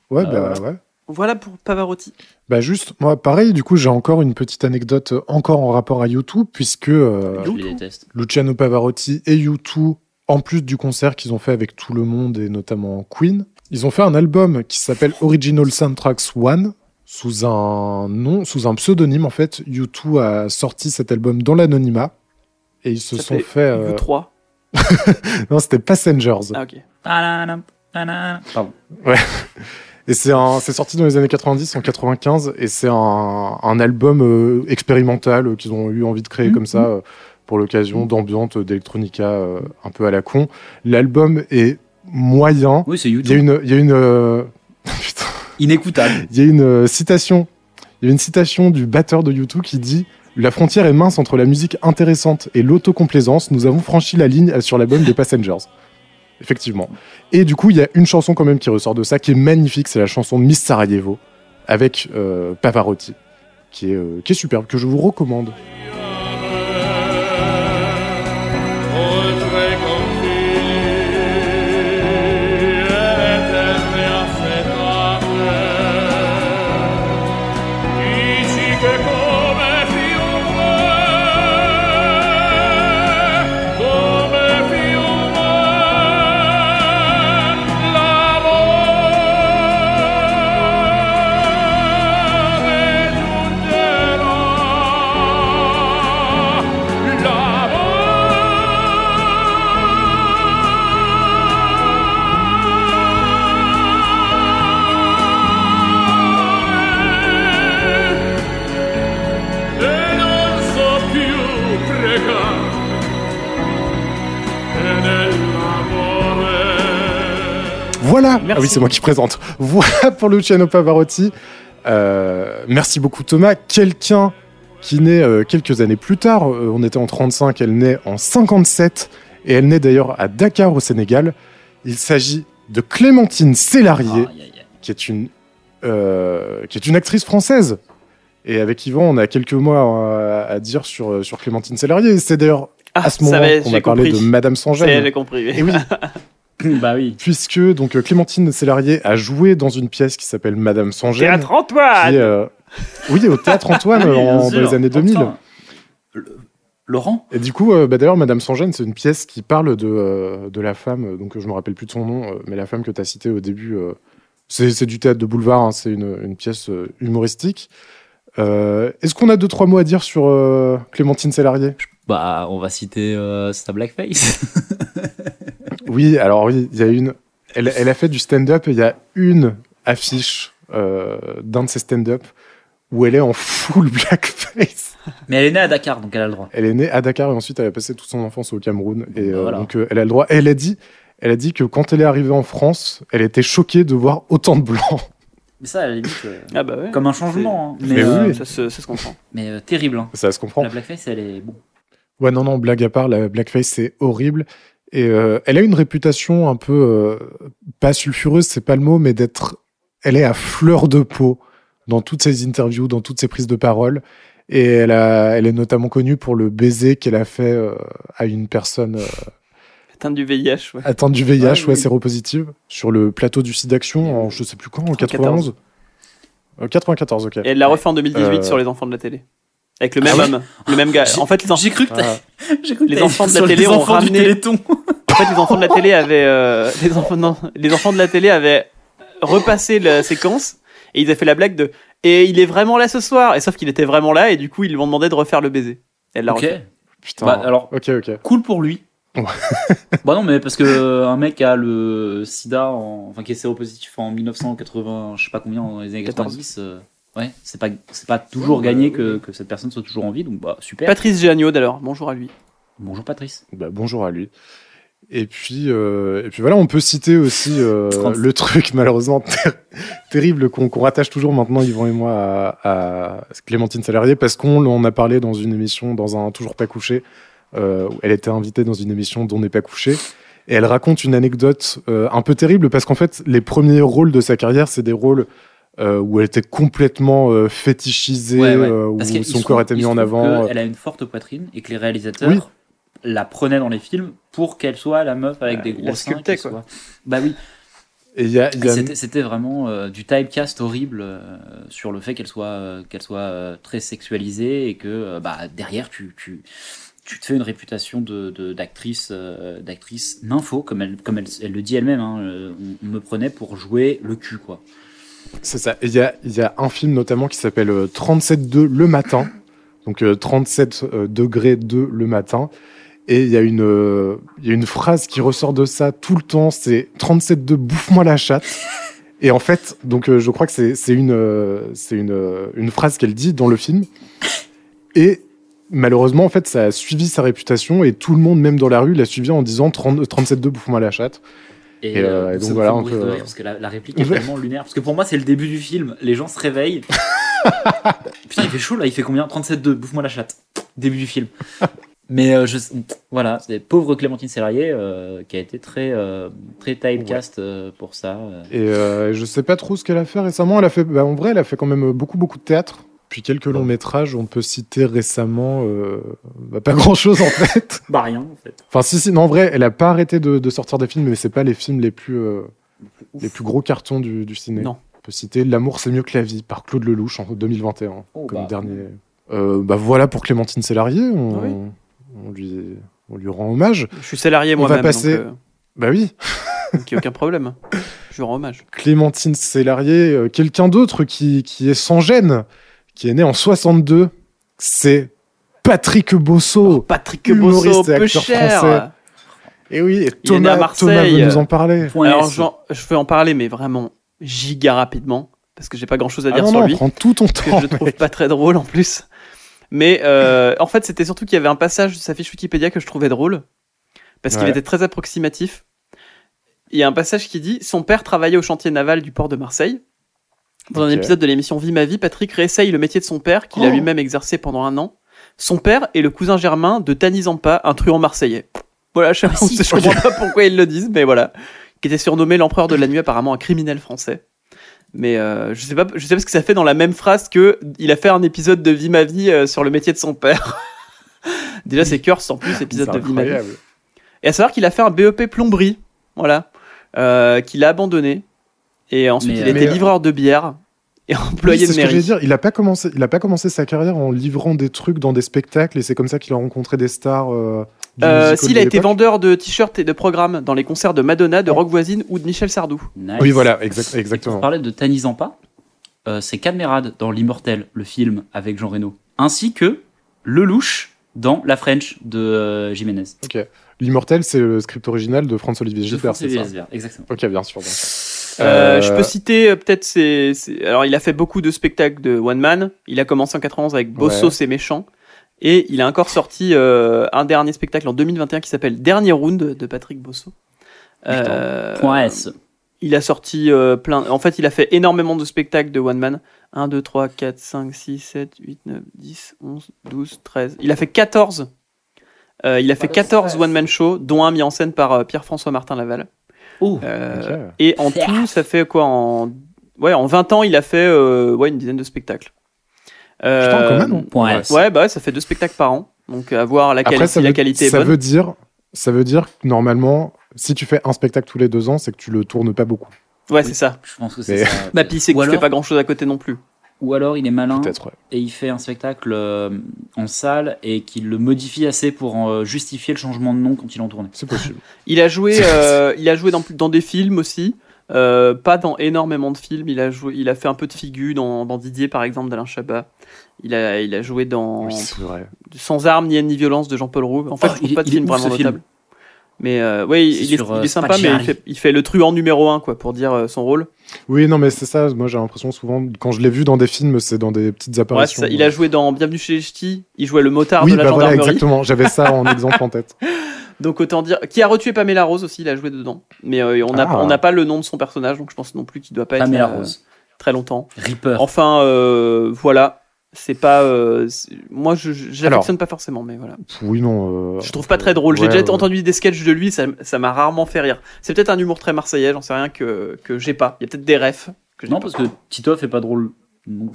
Speaker 1: Ouais,
Speaker 3: Ah,
Speaker 1: bah
Speaker 3: voilà.
Speaker 1: ouais.
Speaker 4: Voilà pour Pavarotti.
Speaker 1: Bah juste, moi pareil, du coup j'ai encore une petite anecdote encore en rapport à YouTube, puisque euh,
Speaker 3: déteste.
Speaker 1: Luciano Pavarotti et U2, en plus du concert qu'ils ont fait avec tout le monde et notamment Queen, ils ont fait un album qui s'appelle Original Soundtracks One, sous un nom, sous un pseudonyme en fait. U2 a sorti cet album dans l'anonymat et ils se
Speaker 4: Ça
Speaker 1: sont fait. euh,
Speaker 4: U3.
Speaker 1: Non, c'était Passengers.
Speaker 4: Ah ok.
Speaker 3: Pardon.
Speaker 1: Et c'est un- c'est sorti dans les années 90, en 95, et c'est un, un album euh, expérimental euh, qu'ils ont eu envie de créer
Speaker 3: Mhm.
Speaker 1: comme ça euh, pour l'occasion d'ambiance d'électronica euh, un peu à la con. L'album est moyen.
Speaker 3: Oui, c'est
Speaker 1: Il y a
Speaker 3: YouTube.
Speaker 1: une, il y a une, euh, putain,
Speaker 3: Inécoutable.
Speaker 1: il y a une euh, citation. Il y a une citation du batteur de YouTube qui dit La frontière est mince entre la musique intéressante et l'autocomplaisance. Nous avons franchi la ligne sur l'album des Passengers. Effectivement. Et du coup, il y a une chanson quand même qui ressort de ça, qui est magnifique. C'est la chanson Miss Sarajevo avec euh, Pavarotti, euh, qui est superbe, que je vous recommande. Voilà
Speaker 4: Merci.
Speaker 1: Ah oui, c'est moi qui présente. Voilà pour Luciano Pavarotti. Euh, merci beaucoup Thomas. Quelqu'un qui naît euh, quelques années plus tard, euh, on était en 35, elle naît en 57, et elle naît d'ailleurs à Dakar au Sénégal. Il s'agit de Clémentine
Speaker 3: aïe.
Speaker 1: qui est une qui est une actrice française. Et avec Yvan, on a quelques mots à, à dire sur, sur Clémentine Célarier. Et c'est d'ailleurs
Speaker 4: Ah,
Speaker 1: à ce moment qu'on a parlé
Speaker 4: compris.
Speaker 1: de Madame Sangène.
Speaker 4: j'ai compris.
Speaker 1: Et oui,
Speaker 3: bah oui.
Speaker 1: puisque donc euh, Clémentine Célarier a joué dans une pièce qui s'appelle Madame Sangène.
Speaker 4: Théâtre Antoine
Speaker 1: qui euh, oui, au théâtre Antoine en, dans les années 2000.
Speaker 3: Enfin, le- Laurent
Speaker 1: Et du coup, euh, bah, d'ailleurs, Madame sans gêne, c'est une pièce qui parle de, euh, de la femme, euh, donc je me rappelle plus de son nom, euh, mais la femme que tu as citée au début. euh, c'est c'est du théâtre de boulevard, hein, c'est une, une pièce euh, humoristique. Euh, Est-ce qu'on a deux, trois mots à dire sur euh, Clémentine Sélarié
Speaker 3: Bah, on va citer euh, sa blackface.
Speaker 1: Oui, alors oui, il y a une. Elle, elle a fait du stand-up et il y a une affiche euh, d'un de ses stand-up où elle est en full blackface.
Speaker 3: Mais elle est née à Dakar, donc elle a le droit.
Speaker 1: Elle est née à Dakar et ensuite elle a passé toute son enfance au Cameroun et euh,
Speaker 3: Voilà.
Speaker 1: donc euh, elle a le droit. Elle a dit, elle a dit que quand elle est arrivée en France, elle était choquée de voir autant de blancs.
Speaker 3: Mais ça, à la limite, euh,
Speaker 4: Ah bah ouais.
Speaker 3: comme un changement. hein. Mais,
Speaker 1: Mais
Speaker 3: euh,
Speaker 1: oui.
Speaker 4: Ça, se, ça se comprend.
Speaker 3: mais euh, terrible. hein.
Speaker 1: Ça se comprend.
Speaker 3: La blackface, elle est bon.
Speaker 1: Ouais, non, non, blague à part, la blackface c'est horrible. Et euh, elle a une réputation un peu euh, pas sulfureuse, c'est pas le mot, mais d'être. Elle est à fleur de peau dans toutes ses interviews, dans toutes ses prises de parole. Et elle, a, elle est notamment connue pour le baiser qu'elle a fait euh, à une personne euh,
Speaker 4: Atteinte du VIH, ouais.
Speaker 1: atteinte du VIH,
Speaker 3: Ouais,
Speaker 1: ouais,
Speaker 3: oui.
Speaker 1: séropositive, sur le plateau du SIDAction en je sais plus quand, en 91 Euh, 94, ok.
Speaker 4: Et elle l'a refait en 2018
Speaker 1: Euh.
Speaker 4: sur Les Enfants de la télé. Avec le même
Speaker 3: Ah ouais
Speaker 4: homme, le même gars.
Speaker 3: J'ai-
Speaker 4: En fait, les, en-
Speaker 3: J'ai cru que t'as- j'ai cru que
Speaker 4: Les enfants de la télé
Speaker 3: les
Speaker 4: ont ramené-
Speaker 3: Téléthon.
Speaker 4: en fait, les enfants de la télé avaient, euh, les enfants, non, les enfants de la télé avaient repassé la séquence et ils avaient fait la blague de et il est vraiment là ce soir. Et sauf qu'il était vraiment là et du coup ils lui ont demandé de refaire le baiser. Et elle l'a
Speaker 3: Ok.
Speaker 4: refait.
Speaker 1: Putain.
Speaker 3: Bah, alors,
Speaker 1: Ok, ok.
Speaker 3: cool pour lui.
Speaker 1: Ouais.
Speaker 3: bah non, mais parce que euh, un mec a le sida, en- enfin qui est séropositif en 1980, je sais pas combien, dans les années
Speaker 4: 14.
Speaker 3: 90, euh, ouais, c'est pas, c'est pas toujours gagné que, que cette personne soit toujours en vie, donc bah super.
Speaker 4: Patrice Géaniaud alors, bonjour à lui.
Speaker 3: Bonjour Patrice.
Speaker 1: Bah, bonjour à lui. Et puis, euh, et puis voilà, on peut citer aussi euh,
Speaker 3: 30.
Speaker 1: le truc malheureusement ter- terrible qu'on rattache toujours maintenant, Yvan et moi, à, à Clémentine Salarié, parce qu'on en a parlé dans une émission, dans un Toujours pas couché. euh, où elle était invitée dans une émission dont n'est pas couché. Et elle raconte une anecdote euh, un peu terrible, parce qu'en fait, les premiers rôles de sa carrière, c'est des rôles euh, où elle était complètement euh, fétichisée,
Speaker 3: Ouais, ouais.
Speaker 1: euh, où son corps était mis en avant.
Speaker 3: que Elle a une forte poitrine et que les réalisateurs
Speaker 1: Oui.
Speaker 3: la prenaient dans les films pour qu'elle soit la meuf avec
Speaker 4: Euh,
Speaker 3: des gros seins.
Speaker 4: quoi.
Speaker 3: soit- Bah oui.
Speaker 1: A,
Speaker 3: C'était- vraiment euh, du typecast horrible euh, sur le fait qu'elle soit, euh, qu'elle soit euh, très sexualisée et que euh, bah, derrière tu, tu, tu te fais une réputation de, de- d'actrice, euh, d'actrice nympho, comme elle, comme elle, elle le dit elle-même. hein, euh, on, on me prenait pour jouer le cul, quoi.
Speaker 1: C'est ça. Il y a, un film notamment qui s'appelle euh, 37.2 le matin. Donc euh, 37 euh, degrés 2 le matin. Et il y, a une, euh, phrase qui ressort de ça tout le temps. C'est 37.2 bouffe-moi la chatte. Et en fait, donc euh, je crois que c'est une, euh, euh, phrase qu'elle dit dans le film. Et malheureusement, en fait, ça a suivi sa réputation et tout le monde, même dans la rue, l'a suivi en disant 30 37.2 bouffe-moi la chatte. Et, euh, et donc voilà,
Speaker 3: fait
Speaker 1: un
Speaker 3: mourir
Speaker 1: peu,
Speaker 3: de
Speaker 1: euh,
Speaker 3: rire, parce que la, la réplique est
Speaker 1: Ouais.
Speaker 3: tellement lunaire. Parce que pour moi, c'est le début du film. Les gens se réveillent. Putain, il fait chaud là. Il fait combien? 37,2. Bouffe-moi la chatte. Début du film. Mais euh, je, voilà, c'est pauvre Clémentine Sélarié euh, qui a été très, euh, très typecast euh, pour ça. euh.
Speaker 1: Et euh, je sais pas trop ce qu'elle a fait récemment. Elle a fait, bah, en vrai, elle a fait quand même beaucoup, beaucoup de théâtre. Puis quelques longs métrages, on peut citer récemment, euh, bah, pas grand chose en fait.
Speaker 3: Bah rien en fait.
Speaker 1: Enfin, si, si, non, en vrai, elle a pas arrêté de, de sortir des films, mais c'est pas les films les plus, euh, les plus gros cartons du, du ciné.
Speaker 4: Non.
Speaker 1: On peut citer L'amour c'est mieux que la vie par Claude Lelouch en 2021,
Speaker 3: Oh,
Speaker 1: comme
Speaker 3: bah.
Speaker 1: dernier. Euh, bah voilà pour Clémentine Sélarié, on,
Speaker 4: Ah oui.
Speaker 1: on lui, on lui rend hommage.
Speaker 4: Je suis salarié
Speaker 1: On va
Speaker 4: moi-même.
Speaker 1: passer-
Speaker 4: Donc,
Speaker 1: Bah oui,
Speaker 4: donc il n'y a aucun problème. Je lui rends hommage.
Speaker 1: Clémentine Sélarié, quelqu'un d'autre qui, qui est sans gêne, qui est né en 62, c'est Patrick Bosso.
Speaker 4: Patrick
Speaker 1: Humoriste
Speaker 4: Bosso,
Speaker 1: et
Speaker 4: peu
Speaker 1: acteur
Speaker 4: cher.
Speaker 1: français. Et oui, et
Speaker 4: Il est né
Speaker 1: Thomas,
Speaker 4: à Marseille.
Speaker 1: Thomas veut nous en parler.
Speaker 3: Point
Speaker 4: Alors je vais en parler, mais vraiment giga rapidement, parce que j'ai pas grand-chose à
Speaker 1: Ah
Speaker 4: dire
Speaker 1: non,
Speaker 4: sur
Speaker 1: non,
Speaker 4: lui.
Speaker 1: prends tout ton
Speaker 4: que
Speaker 1: temps.
Speaker 4: je trouve
Speaker 1: mec.
Speaker 4: pas très drôle en plus. Mais euh, en fait, c'était surtout qu'il y avait un passage de sa fiche Wikipédia que je trouvais drôle, parce qu'il était très approximatif. Il y a un passage qui dit Son père travaillait au chantier naval du port de Marseille. Dans un épisode de l'émission Vie ma vie, Patrick réessaye le métier de son père, qu'il a
Speaker 3: Oh.
Speaker 4: lui-même exercé pendant un an. Son père est le cousin germain de Tani Zampa, un truand marseillais. Voilà, je,
Speaker 3: Ah, si.
Speaker 4: je comprends pas pourquoi ils le disent, mais voilà. Qui était surnommé l'empereur de la nuit, apparemment un criminel français. Mais euh, je sais pas, je sais pas ce que ça fait dans la même phrase que il a fait un épisode de Vie ma vie euh, sur le métier de son père. Déjà c'est Curse en plus épisode de Vie ma vie. Et à savoir qu'il a fait un BEP plomberie, voilà, euh, qu'il a abandonné. Et ensuite
Speaker 3: Mais,
Speaker 4: il a
Speaker 3: euh,
Speaker 4: été
Speaker 1: mais,
Speaker 4: livreur de bière. et
Speaker 1: Oui,
Speaker 4: employé
Speaker 1: c'est
Speaker 4: de
Speaker 1: ce que
Speaker 4: mairie.
Speaker 1: dire. Il a pas commencé. Il a pas commencé sa carrière en livrant des trucs dans des spectacles et c'est comme ça qu'il a rencontré des stars. Euh, du
Speaker 4: Euh, S'il a été vendeur de t-shirts et de programmes dans les concerts de Madonna, de
Speaker 1: Oh.
Speaker 4: Rock Voisine ou de Michel Sardou.
Speaker 3: Nice.
Speaker 1: Oui, voilà, exact-
Speaker 3: On
Speaker 1: exactement.
Speaker 3: parlait de Tani Zampa. Euh, c'est Cadmerade dans L'Immortel, le film avec Jean Reno. Ainsi que Lelouch dans La French de euh, Jiménez.
Speaker 1: L'Immortel, c'est le script original de François-Olivier
Speaker 3: De
Speaker 1: Gisbert, c'est
Speaker 3: François
Speaker 1: ça
Speaker 3: Gisbert, exactement.
Speaker 1: Ok, bien sûr. bien sûr.
Speaker 4: Euh,
Speaker 1: Euh,
Speaker 4: Je peux citer euh, peut-être ses, ses- Alors, il a fait beaucoup de spectacles de One Man. Il a commencé en 91 avec Bosso,
Speaker 1: Ouais.
Speaker 4: c'est méchant. Et il a encore sorti euh, un dernier spectacle en 2021 qui s'appelle Dernier Round de Patrick Bosso. Euh,
Speaker 3: Point S.
Speaker 4: Il a sorti euh, plein. En fait, il a fait énormément de spectacles de One Man. 1, 2, 3, 4, 5, 6, 7, 8, 9, 10, 11, 12, 13. Il a fait 14. Euh, il a fait 14 One Man Shows, dont un mis en scène par euh, Pierre-François Martin Laval.
Speaker 3: Oh,
Speaker 4: Euh. Et en tout, ça fait quoi en... Ouais, en 20 ans, il a fait euh, ouais, une dizaine de spectacles. Euh,
Speaker 1: Putain, quand même.
Speaker 3: point
Speaker 1: Ouais.
Speaker 4: Bah ouais, ça fait deux spectacles par an. Donc à voir la, quali-
Speaker 1: Après,
Speaker 4: si
Speaker 1: ça,
Speaker 4: la qualité est
Speaker 1: ça
Speaker 4: bonne.
Speaker 1: veut dire, ça veut dire que normalement, si tu fais un spectacle tous les deux ans, c'est que tu le tournes pas beaucoup.
Speaker 4: Ouais, c'est ça.
Speaker 3: Je pense que c'est ça.
Speaker 4: Bah, puis c'est que
Speaker 3: Ou
Speaker 4: tu fais
Speaker 3: alors-
Speaker 4: pas grand chose à côté non plus.
Speaker 3: Ou alors il est malin
Speaker 1: ouais.
Speaker 3: et il fait un spectacle euh, en salle et qu'il le modifie assez pour euh, justifier le changement de nom quand il en tournait.
Speaker 1: C'est possible.
Speaker 4: Il a joué, euh, il a joué dans, dans des films aussi. Euh, pas dans énormément de films. Il a joué, il a fait un peu de figure dans, dans Didier par exemple d'Alain Chabat. Il a, il a joué dans
Speaker 1: Oui, vrai.
Speaker 4: Sans armes ni haine ni violence de Jean-Paul Roux. En fait,
Speaker 3: Oh,
Speaker 4: je trouve
Speaker 3: il
Speaker 4: pas de film vraiment
Speaker 3: ce film.
Speaker 4: notable. Mais euh, ouais, il, est, sympa, mais il fait, il fait le truand numéro un quoi pour dire euh, son rôle.
Speaker 1: Oui, non, mais c'est ça. Moi, j'ai l'impression souvent, quand je l'ai vu dans des films, c'est dans des petites
Speaker 4: Ouais,
Speaker 1: apparitions.
Speaker 4: c'est ça. Il a joué dans Bienvenue chez les Ch'tis. Il jouait le motard
Speaker 1: Oui,
Speaker 4: de la
Speaker 1: bah voilà,
Speaker 4: gendarmerie.
Speaker 1: exactement. J'avais ça en exemple en tête.
Speaker 4: Donc autant dire qui a retué Pamela Rose aussi, il a joué dedans. Mais euh, on n'a
Speaker 1: Ah.
Speaker 4: on n'a pas le nom de son personnage, donc je pense non plus qu'il doit pas être
Speaker 3: Pamela
Speaker 4: là, euh,
Speaker 3: Rose.
Speaker 4: très longtemps.
Speaker 3: Reaper.
Speaker 4: Enfin, euh, voilà. C'est pas. euh, moi, je j'affectionne pas forcément, mais voilà.
Speaker 1: Oui, non. euh,
Speaker 4: Je trouve pas très drôle. J'ai
Speaker 1: ouais,
Speaker 4: déjà
Speaker 1: ouais.
Speaker 4: entendu des sketchs de lui, ça ça m'a rarement fait rire. C'est peut-être un humour très marseillais, j'en sais rien que, que j'ai pas. Il y a peut-être des refs. Que j'ai
Speaker 3: Non,
Speaker 4: pas.
Speaker 3: parce que Titoff est pas drôle. non.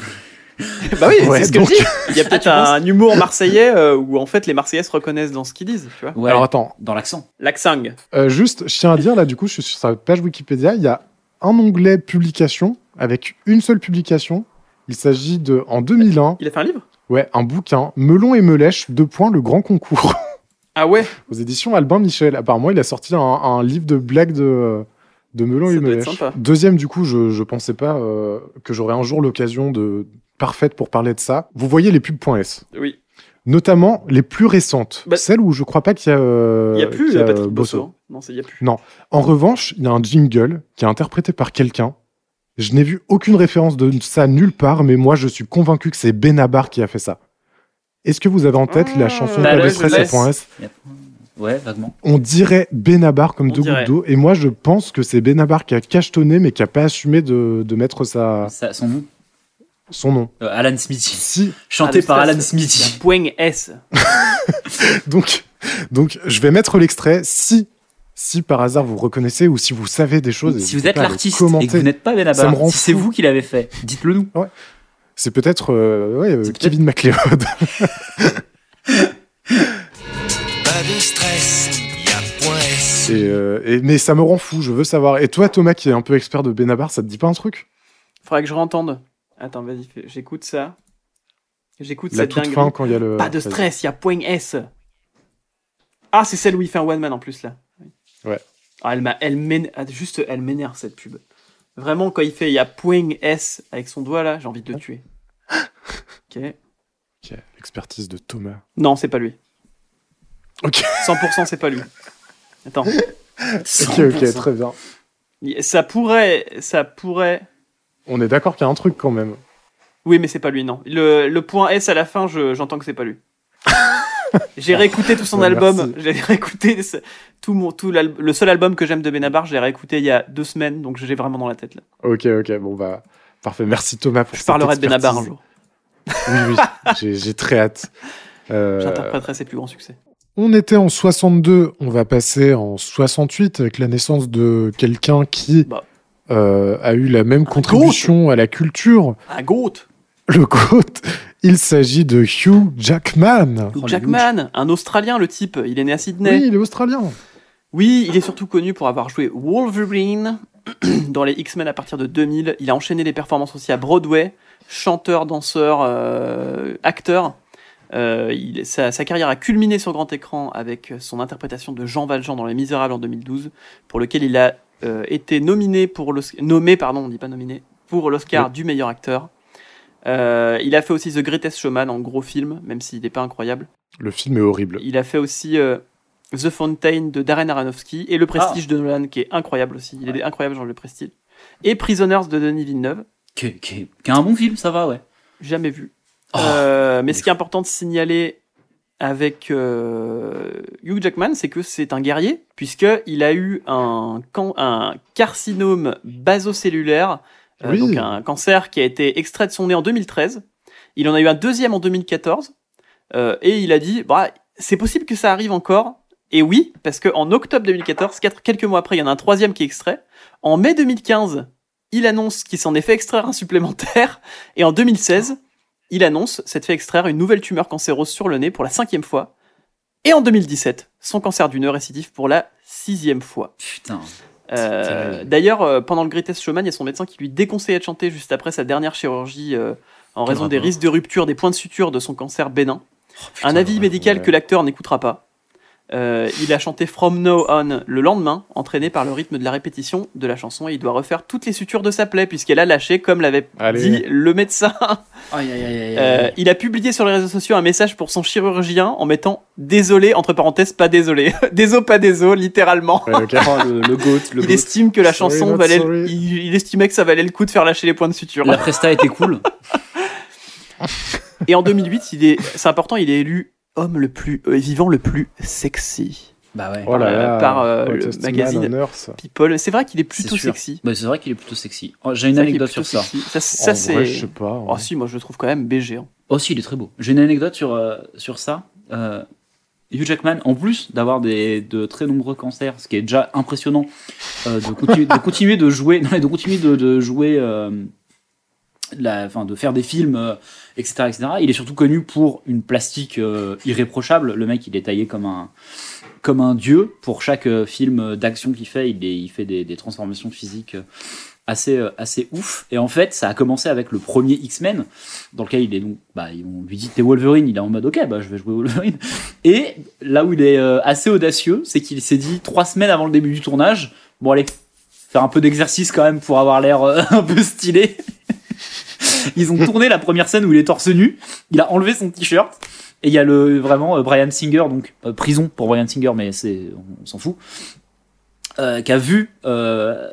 Speaker 4: bah oui,
Speaker 1: Ouais,
Speaker 4: c'est ce que
Speaker 1: donc-
Speaker 4: je dis. Il y a peut-être
Speaker 3: Ah,
Speaker 4: un humour marseillais euh, où en fait les Marseillais se reconnaissent dans ce qu'ils disent, tu vois.
Speaker 3: Ouais,
Speaker 1: Alors attends,
Speaker 3: dans l'accent.
Speaker 4: L'accent.
Speaker 1: Euh, juste, je tiens à dire, là, du coup, je suis sur sa page Wikipédia, il y a un onglet publication avec une seule publication. Il s'agit de, en 2001,
Speaker 4: Il a fait un livre?
Speaker 1: Ouais, un bouquin, Melon et Melèche, deux points, le grand concours,
Speaker 4: Ah ouais?
Speaker 1: Aux éditions Albin Michel. Apparemment, il a sorti un, un livre de blagues de, de Melon
Speaker 4: Ça
Speaker 1: et Melèche. Deuxième, du coup, je, je pensais pas euh, que j'aurais un jour l'occasion de parfaite pour parler de ça. Vous voyez les pubs.s,
Speaker 4: Oui.
Speaker 1: notamment les plus récentes,
Speaker 4: Bah-
Speaker 1: celles où je crois pas qu'il y a, euh,
Speaker 4: Il y a plus
Speaker 1: y a,
Speaker 4: Patrick
Speaker 1: euh,
Speaker 4: Bosso. hein. Non, il y a plus.
Speaker 1: En revanche, il y a un jingle qui est interprété par quelqu'un. Je n'ai vu aucune référence de ça nulle part, mais moi je suis convaincu que c'est Benabar qui a fait ça. Est-ce que vous avez en tête la
Speaker 4: Ah,
Speaker 1: chanson
Speaker 4: bah
Speaker 1: de
Speaker 3: Ouais, vaguement.
Speaker 1: On dirait Benabar comme
Speaker 4: On
Speaker 1: deux
Speaker 4: dirait.
Speaker 1: gouttes d'eau, et moi je pense que c'est Benabar qui a cachetonné mais qui a pas assumé de, de mettre sa,
Speaker 3: Ça- son nom
Speaker 1: son nom.
Speaker 3: Euh, Alan Smithy.
Speaker 1: Si,
Speaker 3: Chanté par Alan Smithy.
Speaker 4: poigne S.
Speaker 1: donc, donc je vais mettre l'extrait si, si par hasard vous reconnaissez ou si vous savez des choses.
Speaker 3: Si vous êtes l'artiste et que vous n'êtes pas Benabar, si c'est vous qui l'avez fait, dites-le nous.
Speaker 1: C'est peut-être euh, ouais, euh, Kevin MacLeod.
Speaker 5: Pas de stress, y a.
Speaker 1: Et, euh, et- mais ça me rend fou, je veux savoir. Et toi, Thomas, qui est un peu expert de Benabar, ça te dit pas un truc?
Speaker 4: Faudrait que je rentende. Attends, vas-y, j'écoute ça. J'écoute cette
Speaker 1: toute
Speaker 4: dinguerie.
Speaker 1: fin quand il y a le.
Speaker 4: Pas de stress, il y a point S. Ah, c'est celle où il fait un one man en plus là.
Speaker 1: Ouais.
Speaker 4: Ah, elle m'a, elle m'énerve, ah, juste, elle m'énerve cette pub. Vraiment, quand il fait, il y a point S avec son doigt là, j'ai envie de le tuer. Ok.
Speaker 1: Ok, L'expertise de Thomas.
Speaker 4: Non, c'est pas lui.
Speaker 1: Ok.
Speaker 4: 100% c'est pas lui. Attends.
Speaker 1: Ok, ok, très bien.
Speaker 4: Ça pourrait, ça pourrait.
Speaker 1: On est d'accord qu'il y a un truc quand même.
Speaker 4: Oui, mais c'est pas lui, non. Le, le point S à la fin, je- j'entends que c'est pas lui. j'ai réécouté tout son
Speaker 1: Ouais,
Speaker 4: album. J'ai réécouté ce- tout mon, tout l'al- le seul album que j'aime de Benabar. Je l'ai réécouté il y a deux semaines, donc j'ai vraiment dans la tête là.
Speaker 1: Ok, ok, bon bah. Parfait, merci Thomas pour
Speaker 4: Je
Speaker 1: cette
Speaker 4: parlerai de Benabar un
Speaker 1: expertise.
Speaker 4: jour.
Speaker 1: Oui, oui, j'ai- j'ai très hâte. Euh,
Speaker 4: J'interpréterai ses plus grands succès.
Speaker 1: on était en 62, on va passer en 68 avec la naissance de quelqu'un qui
Speaker 4: Bah.
Speaker 1: euh, a eu la même contribution à la culture,
Speaker 4: Un goat.
Speaker 1: le GOAT. Il s'agit de Hugh Jackman.
Speaker 3: La
Speaker 4: Jackman, un Australien, le type. Il est né à Sydney.
Speaker 1: Oui, il est australien.
Speaker 4: Oui, il est surtout connu pour avoir joué Wolverine dans les X-Men à partir de 2000. Il a enchaîné les performances aussi à Broadway, chanteur, danseur, euh, acteur. Euh, il- sa, sa carrière a culminé sur grand écran avec son interprétation de Jean Valjean dans Les Misérables en 2012, pour lequel il a euh, été nominé pour nommé, pardon, on dit pas nominé, pour l'Oscar du meilleur acteur. Euh, il a fait aussi The Greatest Showman en gros film, même s'il n'est pas incroyable.
Speaker 1: Le film est horrible.
Speaker 4: Il a fait aussi euh, The Fountain de Darren Aronofsky et Le Prestige de Nolan, qui est incroyable aussi. Il est incroyable, genre Le Prestige. Et Prisoners de Denis Villeneuve,
Speaker 3: Qui, qui- qui est un bon film, ça va, ouais.
Speaker 4: jamais vu.
Speaker 3: Oh,
Speaker 4: Euh, mais ce qui est important de signaler avec euh, Hugh Jackman, c'est que c'est un guerrier, puisqu'il a eu un, carcinome basocellulaire,
Speaker 1: Oui.
Speaker 4: donc un cancer qui a été extrait de son nez en 2013. Il en a eu un deuxième en 2014, euh, et il a dit, bah, c'est possible que ça arrive encore. Et oui, parce qu'en octobre 2014, quatre- quelques mois après, il y en a un troisième qui est extrait. En mai 2015, il annonce qu'il s'en est fait extraire un supplémentaire. Et en 2016, il annonce s'être fait extraire une nouvelle tumeur cancéreuse sur le nez pour la cinquième fois. Et en 2017, son cancer du nez récidive pour la sixième fois.
Speaker 3: Putain.
Speaker 4: Euh. D'ailleurs, euh, pendant le Greatest Showman, il y a son médecin qui lui déconseillait de chanter juste après sa dernière chirurgie euh, en raison des
Speaker 3: rapport
Speaker 4: risques de rupture des points de suture de son cancer bénin.
Speaker 3: Oh, putain,
Speaker 4: Un avis médical
Speaker 1: ouais.
Speaker 4: que l'acteur n'écoutera pas. Euh, il a chanté From Now On le lendemain, entraîné par le rythme de la répétition de la chanson, et il doit refaire toutes les sutures de sa plaie puisqu'elle a lâché, comme l'avait dit le médecin.
Speaker 3: Aïe, aïe, aïe, aïe,
Speaker 4: Euh, il a publié sur les réseaux sociaux un message pour son chirurgien en mettant désolé entre parenthèses pas désolé désolé pas désolé littéralement.
Speaker 1: Ouais, ok.
Speaker 3: Oh, le, le goat, le
Speaker 4: il
Speaker 3: goat.
Speaker 4: estime que la chanson valait le-
Speaker 1: sorry.
Speaker 4: il, il estimait que ça valait le coup de faire lâcher les points de suture.
Speaker 3: La presta était cool.
Speaker 4: Et en 2008, il est c'est important, il est élu homme le plus euh, vivant le plus sexy.
Speaker 3: Bah ouais.
Speaker 1: Oh là là.
Speaker 4: par, euh,
Speaker 1: Oh,
Speaker 4: le magazine. People, c'est vrai qu'il est plutôt sexy.
Speaker 3: Bah, c'est vrai qu'il est plutôt sexy. Oh, J'ai une anecdote sur ça.
Speaker 4: Ça, ça,
Speaker 1: En
Speaker 4: c'est
Speaker 1: vrai, je sais pas.
Speaker 4: Oh si, moi je le trouve quand même BG. hein.
Speaker 3: Oh si, il est très beau. J'ai une anecdote sur, euh, sur ça. Euh, Hugh Jackman, en plus d'avoir des, de très nombreux cancers, ce qui est déjà impressionnant, euh, de, continuer, de continuer de jouer, non, mais de continuer de, de jouer, euh, de faire des films, euh, etc., etc. Il est surtout connu pour une plastique euh, irréprochable. Le mec, il est taillé comme un, comme un dieu. Pour chaque euh, film d'action qu'il fait, il, fait des, transformations physiques assez, assez ouf. Et en fait, ça a commencé avec le premier X-Men, dans lequel il est donc, bah, on lui dit t'es Wolverine, il est en mode ok, bah je vais jouer Wolverine. Et là où il est assez audacieux, c'est qu'il s'est dit trois semaines avant le début du tournage, bon allez, faire un peu d'exercice quand même pour avoir l'air un peu stylé. Ils ont tourné la première scène où il est torse nu, il a enlevé son t-shirt. Et il y a le vraiment euh, Brian Singer, donc euh, prison pour Brian Singer, mais c'est on, s'en fout, euh, qui a vu euh,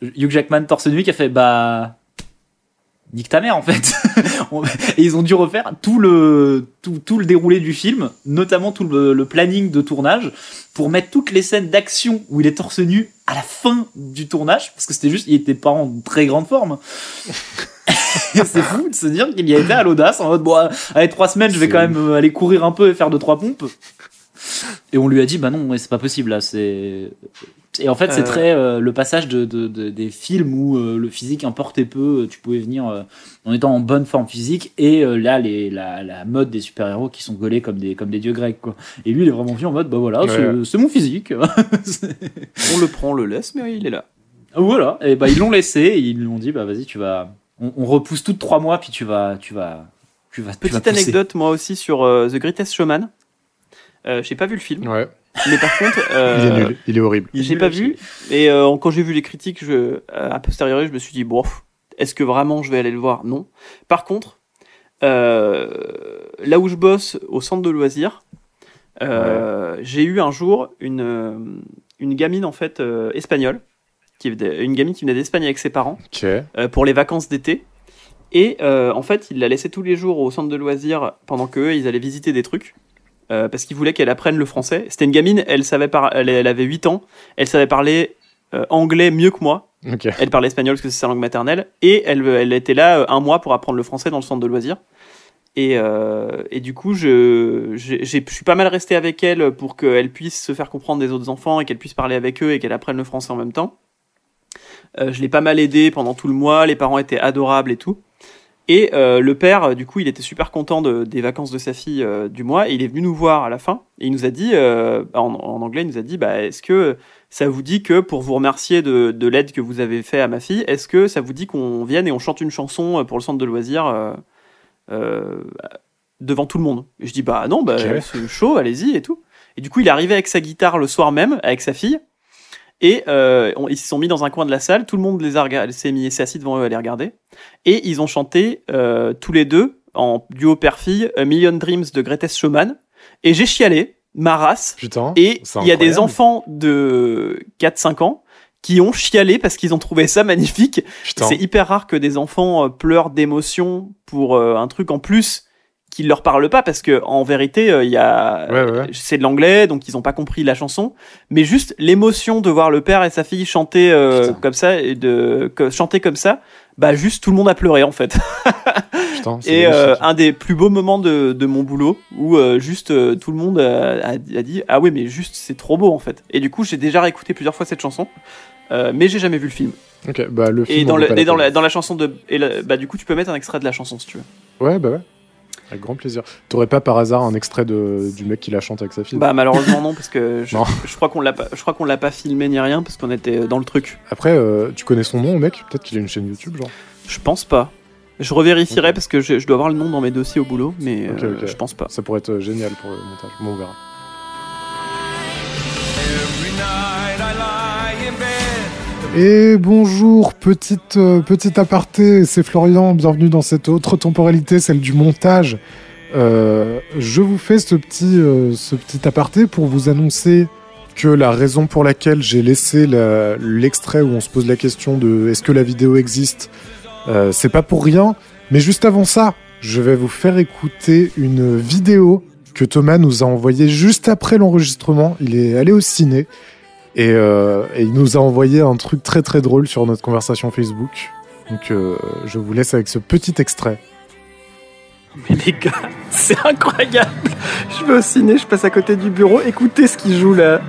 Speaker 3: Hugh Jackman torse nu, qui a fait bah nique ta mère en fait. Et ils ont dû refaire tout le tout, tout le déroulé du film, notamment tout le, le planning de tournage, pour mettre toutes les scènes d'action où il est torse nu à la fin du tournage, parce que c'était juste il était pas en très grande forme. c'est fou de se dire qu'il y a été à l'audace en mode bon allez trois semaines je vais quand même euh, aller courir un peu et faire deux trois pompes et on lui a dit bah non c'est pas possible là c'est et en fait c'est
Speaker 4: Euh.
Speaker 3: très euh, le passage de, de- de- des films où euh, le physique importait peu tu pouvais venir en étant en bonne forme physique et là les, la, la mode des super héros qui sont gaulés comme des comme des dieux grecs quoi et lui il est vraiment vu en mode bah voilà c'est-
Speaker 1: Ouais.
Speaker 3: c'est mon physique
Speaker 4: On le prend, on le laisse, mais il est là.
Speaker 3: voilà et bah ils l'ont laissé et ils lui ont dit bah vas-y tu vas on, on repousse toutes trois mois puis tu vas tu vas tu vas tu vas
Speaker 4: Petite anecdote, moi aussi, sur euh, The Greatest Showman. Euh, j'ai pas vu le film,
Speaker 1: Ouais,
Speaker 4: mais par contre,
Speaker 1: il est
Speaker 4: euh,
Speaker 1: nul, il est horrible.
Speaker 4: J'ai pas vu. Et euh, quand j'ai vu les critiques, je, euh, a posteriori, je me suis dit, bon, est-ce que vraiment je vais aller le voir? Non. Par contre, euh, là où je bosse, au centre de loisirs, euh, j'ai eu un jour une, une gamine en fait euh, espagnole, qui une gamine qui venait d'Espagne avec ses parents euh, pour les vacances d'été. Et euh, en fait, il la laissait tous les jours au centre de loisirs pendant qu'eux, ils allaient visiter des trucs. euh, parce qu'il voulait qu'elle apprenne le français. C'était une gamine, elle, savait par... elle, elle avait 8 ans, elle savait parler anglais mieux que moi. Elle parlait espagnol parce que c'est sa langue maternelle. Et elle, elle était là un mois pour apprendre le français dans le centre de loisirs. Et, euh, et du coup, je, je suis pas mal resté avec elle pour qu'elle puisse se faire comprendre des autres enfants et qu'elle puisse parler avec eux et qu'elle apprenne le français en même temps. Euh, je l'ai pas mal aidé pendant tout le mois, les parents étaient adorables et tout. Et euh, le père, du coup, il était super content de- des vacances de sa fille euh, du mois. Et il est venu nous voir à la fin. Et il nous a dit, en, en anglais, il nous a dit bah, Est-ce que ça vous dit que pour vous remercier de, de l'aide que vous avez fait à ma fille, est-ce que ça vous dit qu'on vienne et on chante une chanson pour le centre de loisirs euh, euh, devant tout le monde? Et je dis Bah non, bah, c'est chaud, allez-y et tout. Et du coup, il est arrivé avec sa guitare le soir même, avec sa fille. Et euh, on- ils se sont mis dans un coin de la salle. Tout le monde les a regardés, s'est mis, assis devant eux à les regarder. Et ils ont chanté euh, tous les deux en duo père-fille A Million Dreams de Greatest Showman. Et j'ai chialé, ma race.
Speaker 1: Putain.
Speaker 4: Et il y a des enfants de 4-5 ans qui ont chialé parce qu'ils ont trouvé ça magnifique.
Speaker 1: Putain.
Speaker 4: C'est hyper rare que des enfants euh, pleurent d'émotion pour euh, un truc en plus qui leur parle pas parce que en vérité euh, il y a
Speaker 1: Ouais, ouais, ouais.
Speaker 4: c'est de l'anglais donc ils ont pas compris la chanson. Mais juste l'émotion de voir le père et sa fille chanter euh, comme ça et de que- chanter comme ça bah juste tout le monde a pleuré en fait.
Speaker 1: Putain,
Speaker 4: et euh, un des plus beaux moments de, de mon boulot où euh, juste euh, tout le monde a, dit ah oui mais juste c'est trop beau en fait et du coup j'ai déjà réécouté plusieurs fois cette chanson euh, mais j'ai jamais vu le film.
Speaker 1: Ok, bah le film.
Speaker 4: et dans, le, et la, dans la chanson de et la- bah du coup tu peux mettre un extrait de la chanson si tu veux.
Speaker 1: Ouais, bah ouais. Avec grand plaisir. T'aurais pas par hasard un extrait de, du mec qui la chante avec sa fille?
Speaker 4: Bah malheureusement non parce que je, crois qu'on l'a pas je crois qu'on l'a pas filmé ni rien parce qu'on était dans le truc
Speaker 1: Après, euh, tu connais son nom, mec? Peut-être qu'il a une chaîne YouTube, genre.
Speaker 4: je pense pas je revérifierai parce que je, je dois avoir le nom dans mes dossiers au boulot mais euh, je pense pas
Speaker 1: Ça pourrait être génial pour le montage. Bon, on verra. Et bonjour, petite, euh, petite aparté, c'est Florian, bienvenue dans cette autre temporalité, celle du montage. Euh, je vous fais ce petit, euh, ce petit aparté pour vous annoncer que la raison pour laquelle j'ai laissé la- l'extrait où on se pose la question de est-ce que la vidéo existe, euh, c'est pas pour rien, mais juste avant ça, je vais vous faire écouter une vidéo que Thomas nous a envoyée juste après l'enregistrement. Il est allé au ciné. Et, euh, il nous a envoyé un truc très très drôle sur notre conversation Facebook. Donc euh, je vous laisse avec ce petit extrait.
Speaker 4: Mais les gars, c'est incroyable. Je vais au ciné, je passe à côté du bureau. Écoutez ce qu'il joue là.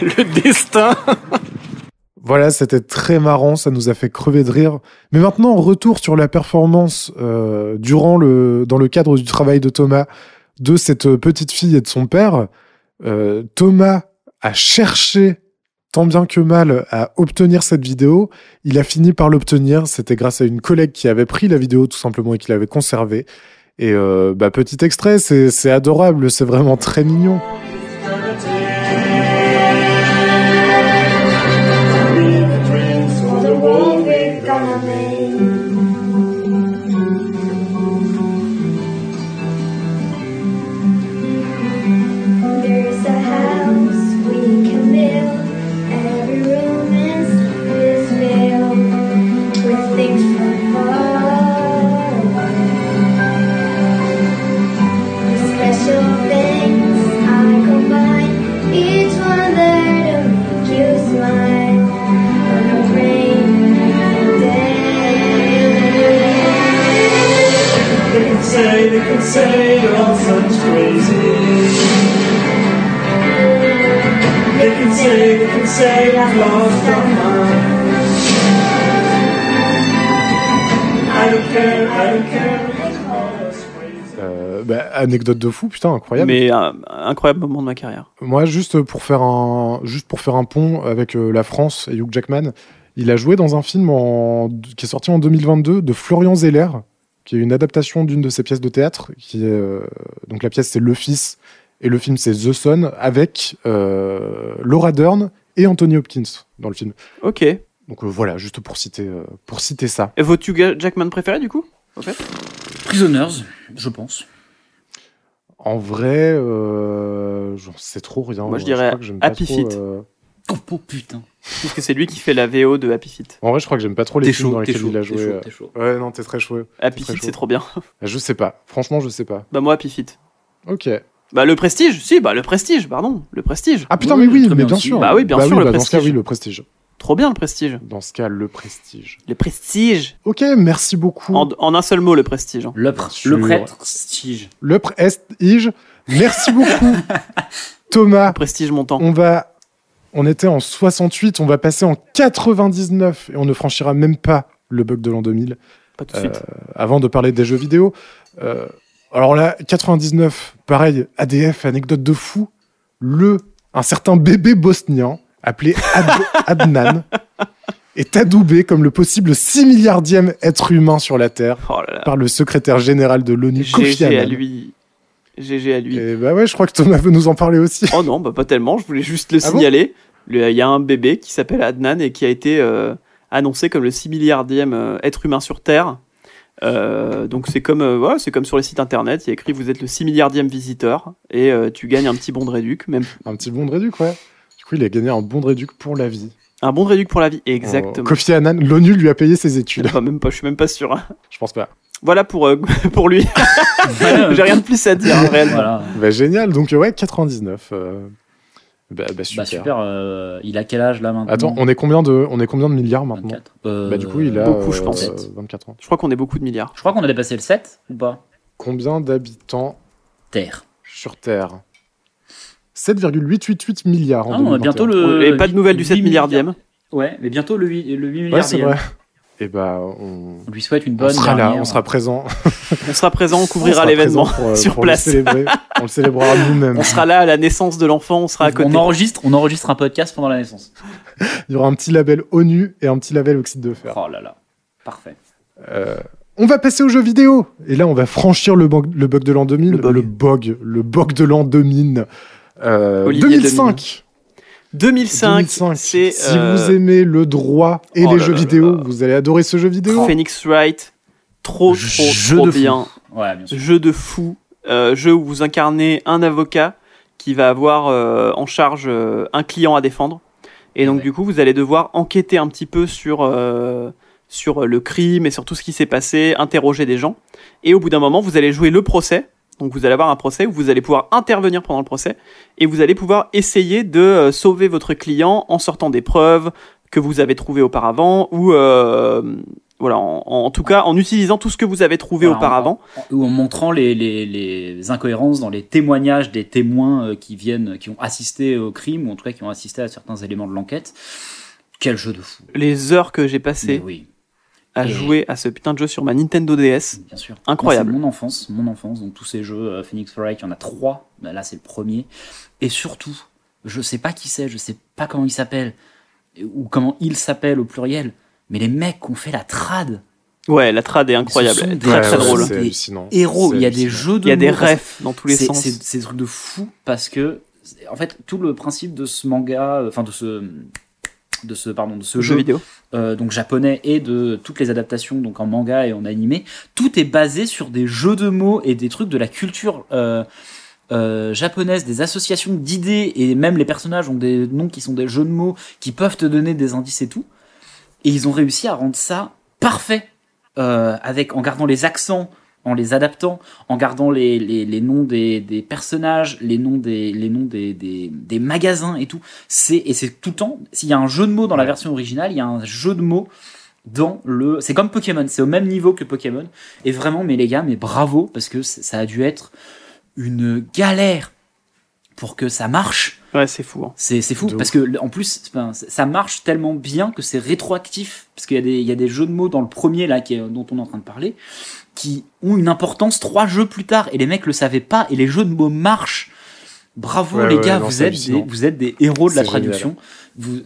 Speaker 4: Le destin.
Speaker 1: Voilà, c'était très marrant, ça nous a fait crever de rire. Mais maintenant, retour sur la performance euh, durant le, dans le cadre du travail de Thomas de cette petite fille et de son père. Euh, Thomas a cherché tant bien que mal à obtenir cette vidéo. Il a fini par l'obtenir. C'était grâce à une collègue qui avait pris la vidéo tout simplement et qui l'avait conservée. Et euh, bah, petit extrait, c'est c'est adorable, c'est vraiment très mignon.
Speaker 6: Say, I've lost our mind. I don't care, I don't care.
Speaker 1: Euh, bah, anecdote de fou, putain, incroyable.
Speaker 4: Mais un incroyable moment de ma carrière.
Speaker 1: Moi, juste pour faire un, juste pour faire un pont avec euh, la France et Hugh Jackman, il a joué dans un film en- qui est sorti en 2022 de Florian Zeller, qui est une adaptation d'une de ses pièces de théâtre. Qui est, euh, donc la pièce c'est Le Fils et le film c'est The Son avec euh, Laura Dern et Anthony Hopkins dans le film.
Speaker 4: Ok. Et
Speaker 1: Donc euh, voilà, juste pour citer, euh, pour citer ça.
Speaker 4: votre Hugh Jackman préféré du coup fait?
Speaker 3: Prisoners, je pense.
Speaker 1: En vrai, euh, j'en sais trop rien.
Speaker 4: Moi, je dirais
Speaker 1: crois que j'aime pas
Speaker 4: Happy
Speaker 1: trop,
Speaker 4: Feet.
Speaker 1: euh,
Speaker 3: Oh, oh, putain.
Speaker 4: Parce que c'est lui qui fait la VO de Happy Feet.
Speaker 1: En vrai, je crois que j'aime pas trop les films
Speaker 3: chaud,
Speaker 1: dans lesquels
Speaker 3: chaud,
Speaker 1: il a
Speaker 3: t'es
Speaker 1: joué.
Speaker 3: chaud, t'es chaud.
Speaker 1: Ouais, non, t'es très chaud.
Speaker 4: Happy Feet, c'est trop bien.
Speaker 1: Je sais pas. Franchement, je sais pas.
Speaker 4: bah moi, Happy Feet.
Speaker 1: Ok.
Speaker 4: Bah le Prestige, si, bah le Prestige, pardon, le Prestige.
Speaker 1: Ah putain, mais oui, mais
Speaker 3: bien
Speaker 1: sûr.
Speaker 4: Bah oui, bien sûr, le
Speaker 1: bah, Dans ce cas,
Speaker 4: Prestige.
Speaker 1: oui, le prestige.
Speaker 4: Trop bien le Prestige.
Speaker 1: Dans ce cas, le prestige.
Speaker 4: Le Prestige.
Speaker 1: Ok, merci beaucoup.
Speaker 4: En, en un seul mot, le Prestige. hein.
Speaker 3: Le, pr- le prestige.
Speaker 1: Le prestige. Merci beaucoup, Thomas.
Speaker 4: Prestige montant.
Speaker 1: On va On était en 68, on va passer en 99 et on ne franchira même pas le bug de l'an 2000
Speaker 4: Pas tout de
Speaker 1: euh,
Speaker 4: suite.
Speaker 1: avant de parler des jeux vidéo. Euh, alors là, 99, pareil, ADF, anecdote de fou. Le, un certain bébé bosnien appelé Ad- Adnan est adoubé comme le possible 6 milliardième être humain sur la Terre
Speaker 4: Oh là là.
Speaker 1: par le secrétaire général de l'ONU, Kofi
Speaker 4: GG à
Speaker 1: Annan.
Speaker 4: lui. GG à lui.
Speaker 1: Et bah ouais, je crois que Thomas veut nous en parler aussi.
Speaker 4: Oh non, bah pas tellement, je voulais juste le
Speaker 1: Ah
Speaker 4: signaler. Le- Il y a un bébé qui s'appelle Adnan et qui a été euh, annoncé comme le 6 milliardième euh, être humain sur Terre. Euh, donc c'est comme, euh, voilà, c'est comme sur les sites internet, il y a écrit vous êtes le 6 milliardième visiteur et euh, tu gagnes un petit bon de réduc, même
Speaker 1: Un petit bon de réduc, ouais. Du coup, il a gagné un bon de réduc pour la vie.
Speaker 4: un bon de réduc pour la vie, exactement.
Speaker 1: Oh, Kofi Annan, l'ONU lui a payé ses études.
Speaker 4: Enfin, même pas, je suis même pas sûr. hein.
Speaker 1: Je pense pas.
Speaker 4: Voilà pour, euh, pour lui. J'ai rien de plus à dire, hein, réellement.
Speaker 3: Voilà.
Speaker 1: Bah, génial. Donc, euh, ouais, 99. Euh, Bah, bah, super.
Speaker 3: Bah super, euh, il a quel âge là maintenant
Speaker 1: Attends, on est combien de, on est combien de milliards maintenant
Speaker 3: 24. Euh,
Speaker 1: Bah, du coup, il a
Speaker 4: beaucoup, je
Speaker 1: euh,
Speaker 4: pense.
Speaker 1: 24 ans.
Speaker 4: Je crois qu'on est beaucoup de milliards.
Speaker 3: Je crois qu'on a dépassé le 7 ou pas
Speaker 1: Combien d'habitants
Speaker 3: Terre.
Speaker 1: sur Terre 7,888 milliards en
Speaker 3: Ah, on a
Speaker 1: 2021.
Speaker 3: bientôt le.
Speaker 4: Et pas de nouvelles du 7
Speaker 3: 8
Speaker 4: milliardième.
Speaker 3: Ouais, mais bientôt le 8, le 8
Speaker 1: Ouais, c'est
Speaker 3: milliardième.
Speaker 1: Et bah, on,
Speaker 3: on lui souhaite une
Speaker 1: on
Speaker 3: bonne.
Speaker 1: sera là, on sera présent.
Speaker 4: On sera présent, on
Speaker 1: On
Speaker 4: couvrira l'événement
Speaker 1: euh,
Speaker 4: sur
Speaker 1: pour
Speaker 4: place.
Speaker 1: Le célébrer. on le célébrera nous-mêmes.
Speaker 4: On sera là à la naissance de l'enfant, on sera à côté.
Speaker 3: On enregistre, on enregistre un podcast pendant la naissance.
Speaker 1: Il y aura un petit label ONU et un petit label oxyde de fer.
Speaker 3: Oh là là, parfait.
Speaker 1: Euh, on va passer aux jeux vidéo. Et là, on va franchir le bug, le bug de l'an 2000.
Speaker 4: Le bug.
Speaker 1: Le bug, le bug de l'an 2000. Euh,
Speaker 4: Olivier
Speaker 1: 2005.
Speaker 4: 2005,
Speaker 1: 2005.
Speaker 4: c'est
Speaker 1: Si
Speaker 4: euh,
Speaker 1: vous aimez le droit et
Speaker 4: oh
Speaker 1: les
Speaker 4: là
Speaker 1: jeux
Speaker 4: là
Speaker 1: vidéo,
Speaker 4: là.
Speaker 1: vous allez adorer ce jeu vidéo.
Speaker 4: Phoenix Wright. Trop, trop,
Speaker 3: Jeu
Speaker 4: trop
Speaker 3: de
Speaker 4: bien.
Speaker 3: Ouais, bien sûr.
Speaker 4: Jeu de fou. Euh, jeu où vous incarnez un avocat qui va avoir euh, en charge euh, un client à défendre. Et donc,
Speaker 3: Ouais.
Speaker 4: du coup, vous allez devoir enquêter un petit peu sur, euh, sur le crime et sur tout ce qui s'est passé, interroger des gens. Et au bout d'un moment, vous allez jouer le procès. Donc, vous allez avoir un procès où vous allez pouvoir intervenir pendant le procès et vous allez pouvoir essayer de euh, sauver votre client en sortant des preuves que vous avez trouvées auparavant ou euh, voilà, en, en tout cas en utilisant tout ce que vous avez trouvé
Speaker 3: Voilà,
Speaker 4: auparavant.
Speaker 3: Ou en montrant les, les, les incohérences dans les témoignages des témoins euh, qui viennent, qui ont assisté au crime, ou en tout cas qui ont assisté à certains éléments de l'enquête. Quel jeu de fou.
Speaker 4: Les heures que j'ai
Speaker 3: Mais
Speaker 4: passées
Speaker 3: oui,
Speaker 4: à
Speaker 3: Et-
Speaker 4: jouer à ce putain de jeu sur ma Nintendo DS,
Speaker 3: bien sûr.
Speaker 4: Incroyable.
Speaker 3: Moi, C'est mon enfance, mon enfance. Donc tous ces jeux, euh, Phoenix Wright, il y en a trois. Ben, là, c'est le premier. Et surtout, je sais pas qui c'est, je sais pas comment il s'appelle, ou comment il s'appelle au pluriel. Mais les mecs qui ont fait la trad,
Speaker 4: ouais, la trad est incroyable,
Speaker 3: Ce sont des-
Speaker 4: très
Speaker 1: Ouais,
Speaker 4: très
Speaker 3: ouais,
Speaker 4: drôle.
Speaker 3: Des héros. Il y a des jeux de
Speaker 4: Il y a des refs dans tous les sens.
Speaker 3: c'est- des trucs de fou parce que en fait tout le principe de ce manga, euh, enfin de ce de ce pardon de ce
Speaker 4: Jeu
Speaker 3: jeu
Speaker 4: vidéo.
Speaker 3: euh, donc japonais et de toutes les adaptations donc en manga et en animé, tout est basé sur des jeux de mots et des trucs de la culture euh, euh, japonaise, des associations d'idées et même les personnages ont des noms qui sont des jeux de mots qui peuvent te donner des indices et tout. Et ils ont réussi à rendre ça parfait avec en gardant les accents, en les adaptant, en gardant les, les, les noms des, des personnages, les noms des les noms des, des, des magasins et tout. C'est et c'est tout le temps. S'il y a un jeu de mots dans la version originale, il y a un jeu de mots dans le. C'est comme Pokémon, c'est au même niveau que Pokémon. Et vraiment, mais les gars, mais bravo parce que ça a dû être une galère pour que ça marche.
Speaker 4: Ouais, c'est fou. hein.
Speaker 3: C'est c'est fou parce que en plus ça marche tellement bien que c'est rétroactif parce qu'il y a des il y a des jeux de mots dans le premier là qui est- dont on est en train de parler qui ont une importance trois jeux plus tard et les mecs le savaient pas et les jeux de mots marchent. Bravo
Speaker 1: Ouais,
Speaker 3: les
Speaker 1: ouais,
Speaker 3: gars,
Speaker 1: non,
Speaker 3: vous êtes des, vous êtes des héros de la traduction.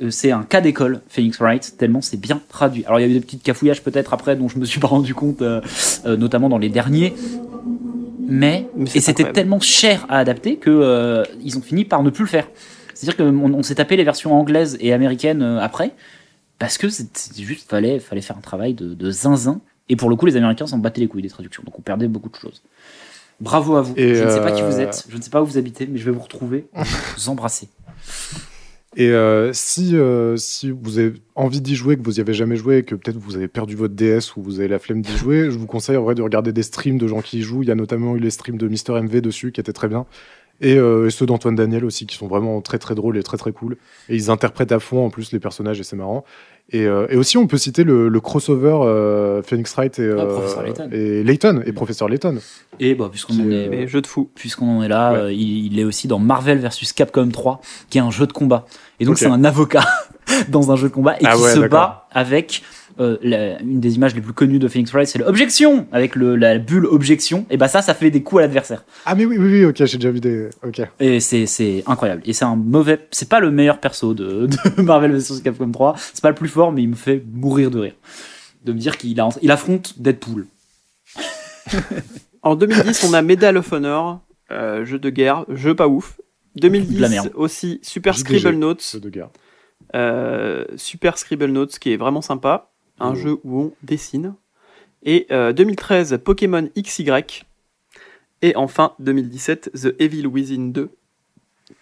Speaker 3: Euh, c'est un cas d'école Phoenix Wright tellement c'est bien traduit. Alors il y a eu des petites cafouillages peut-être après dont je me suis pas rendu compte euh, euh, notamment dans les derniers mais, et c'était tellement cher à adapter que ils ont fini par ne plus le faire. C'est-à-dire qu'on on, s'est tapé les versions anglaises et américaines après parce que c'est- c'était juste fallait fallait faire un travail de, de zinzin et pour le coup les Américains s'en battaient les couilles des traductions donc on perdait beaucoup de choses. Bravo à vous.
Speaker 1: Et,
Speaker 3: je ne sais pas qui vous
Speaker 1: euh,
Speaker 3: êtes, je ne sais pas où vous habitez, mais je vais vous retrouver, vous embrasser.
Speaker 1: Et euh, si, euh, si vous avez envie d'y jouer, que vous y avez jamais joué, et que peut-être vous avez perdu votre DS ou vous avez la flemme d'y jouer, je vous conseille en vrai de regarder des streams de gens qui y jouent. Il y a notamment eu les streams de Mister MV dessus qui étaient très bien. Et, euh, et ceux d'Antoine Daniel aussi, qui sont vraiment très très drôles et très très cool. Et ils interprètent à fond en plus les personnages et c'est marrant. Et, euh, et aussi, on peut citer le, le crossover euh, Phoenix Wright et,
Speaker 3: Ah,
Speaker 1: euh,
Speaker 3: Professeur Layton.
Speaker 1: et Layton, et Professeur Layton.
Speaker 3: Et bah, puisqu'on en
Speaker 1: est-
Speaker 3: est,
Speaker 4: Mais jeu de fou.
Speaker 3: puisqu'on en est là,
Speaker 1: Ouais.
Speaker 3: euh, il, il est aussi dans Marvel vs Capcom 3, qui est un jeu de combat. Et donc c'est un avocat dans un jeu de combat et
Speaker 1: Ah
Speaker 3: qui
Speaker 1: ouais,
Speaker 3: se bat avec euh, la- une des images les plus connues de Phoenix Wright, c'est l'objection avec le, la bulle objection. Et bah ça, ça fait des coups à l'adversaire.
Speaker 1: Ah, mais oui, oui, oui, ok, j'ai déjà vu des. Ok.
Speaker 3: Et c'est c'est incroyable. Et c'est un mauvais, c'est pas le meilleur perso de, de Marvel vs Capcom 3. C'est pas le plus fort, mais il me fait mourir de rire. De me dire qu'il a, il affronte Deadpool.
Speaker 4: En 2010, on a Medal of Honor, euh, jeu de guerre, jeu pas ouf. 2010
Speaker 3: De la merde.
Speaker 4: aussi Super. Scribble Notes,
Speaker 1: Ceux de guerre.
Speaker 4: euh, Super Scribble Notes qui est vraiment sympa, un
Speaker 1: Oh.
Speaker 4: jeu où on dessine. Et euh, 2013 Pokémon XY. Et enfin 2017 The Evil Within 2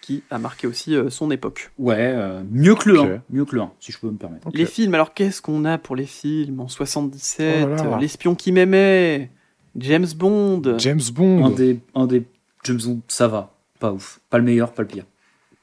Speaker 4: qui a marqué aussi euh, son époque.
Speaker 3: Ouais, euh, mieux que le
Speaker 1: Ok.
Speaker 3: 1. Mieux que le 1, si je peux me permettre.
Speaker 4: Les films, alors qu'est-ce qu'on a pour les films en 77
Speaker 1: Oh
Speaker 4: euh, L'espion qui m'aimait, James Bond,
Speaker 1: James
Speaker 3: Un
Speaker 1: Bond.
Speaker 3: des, un des James Bond, ça va. Pas ouf. Pas le meilleur, pas le pire.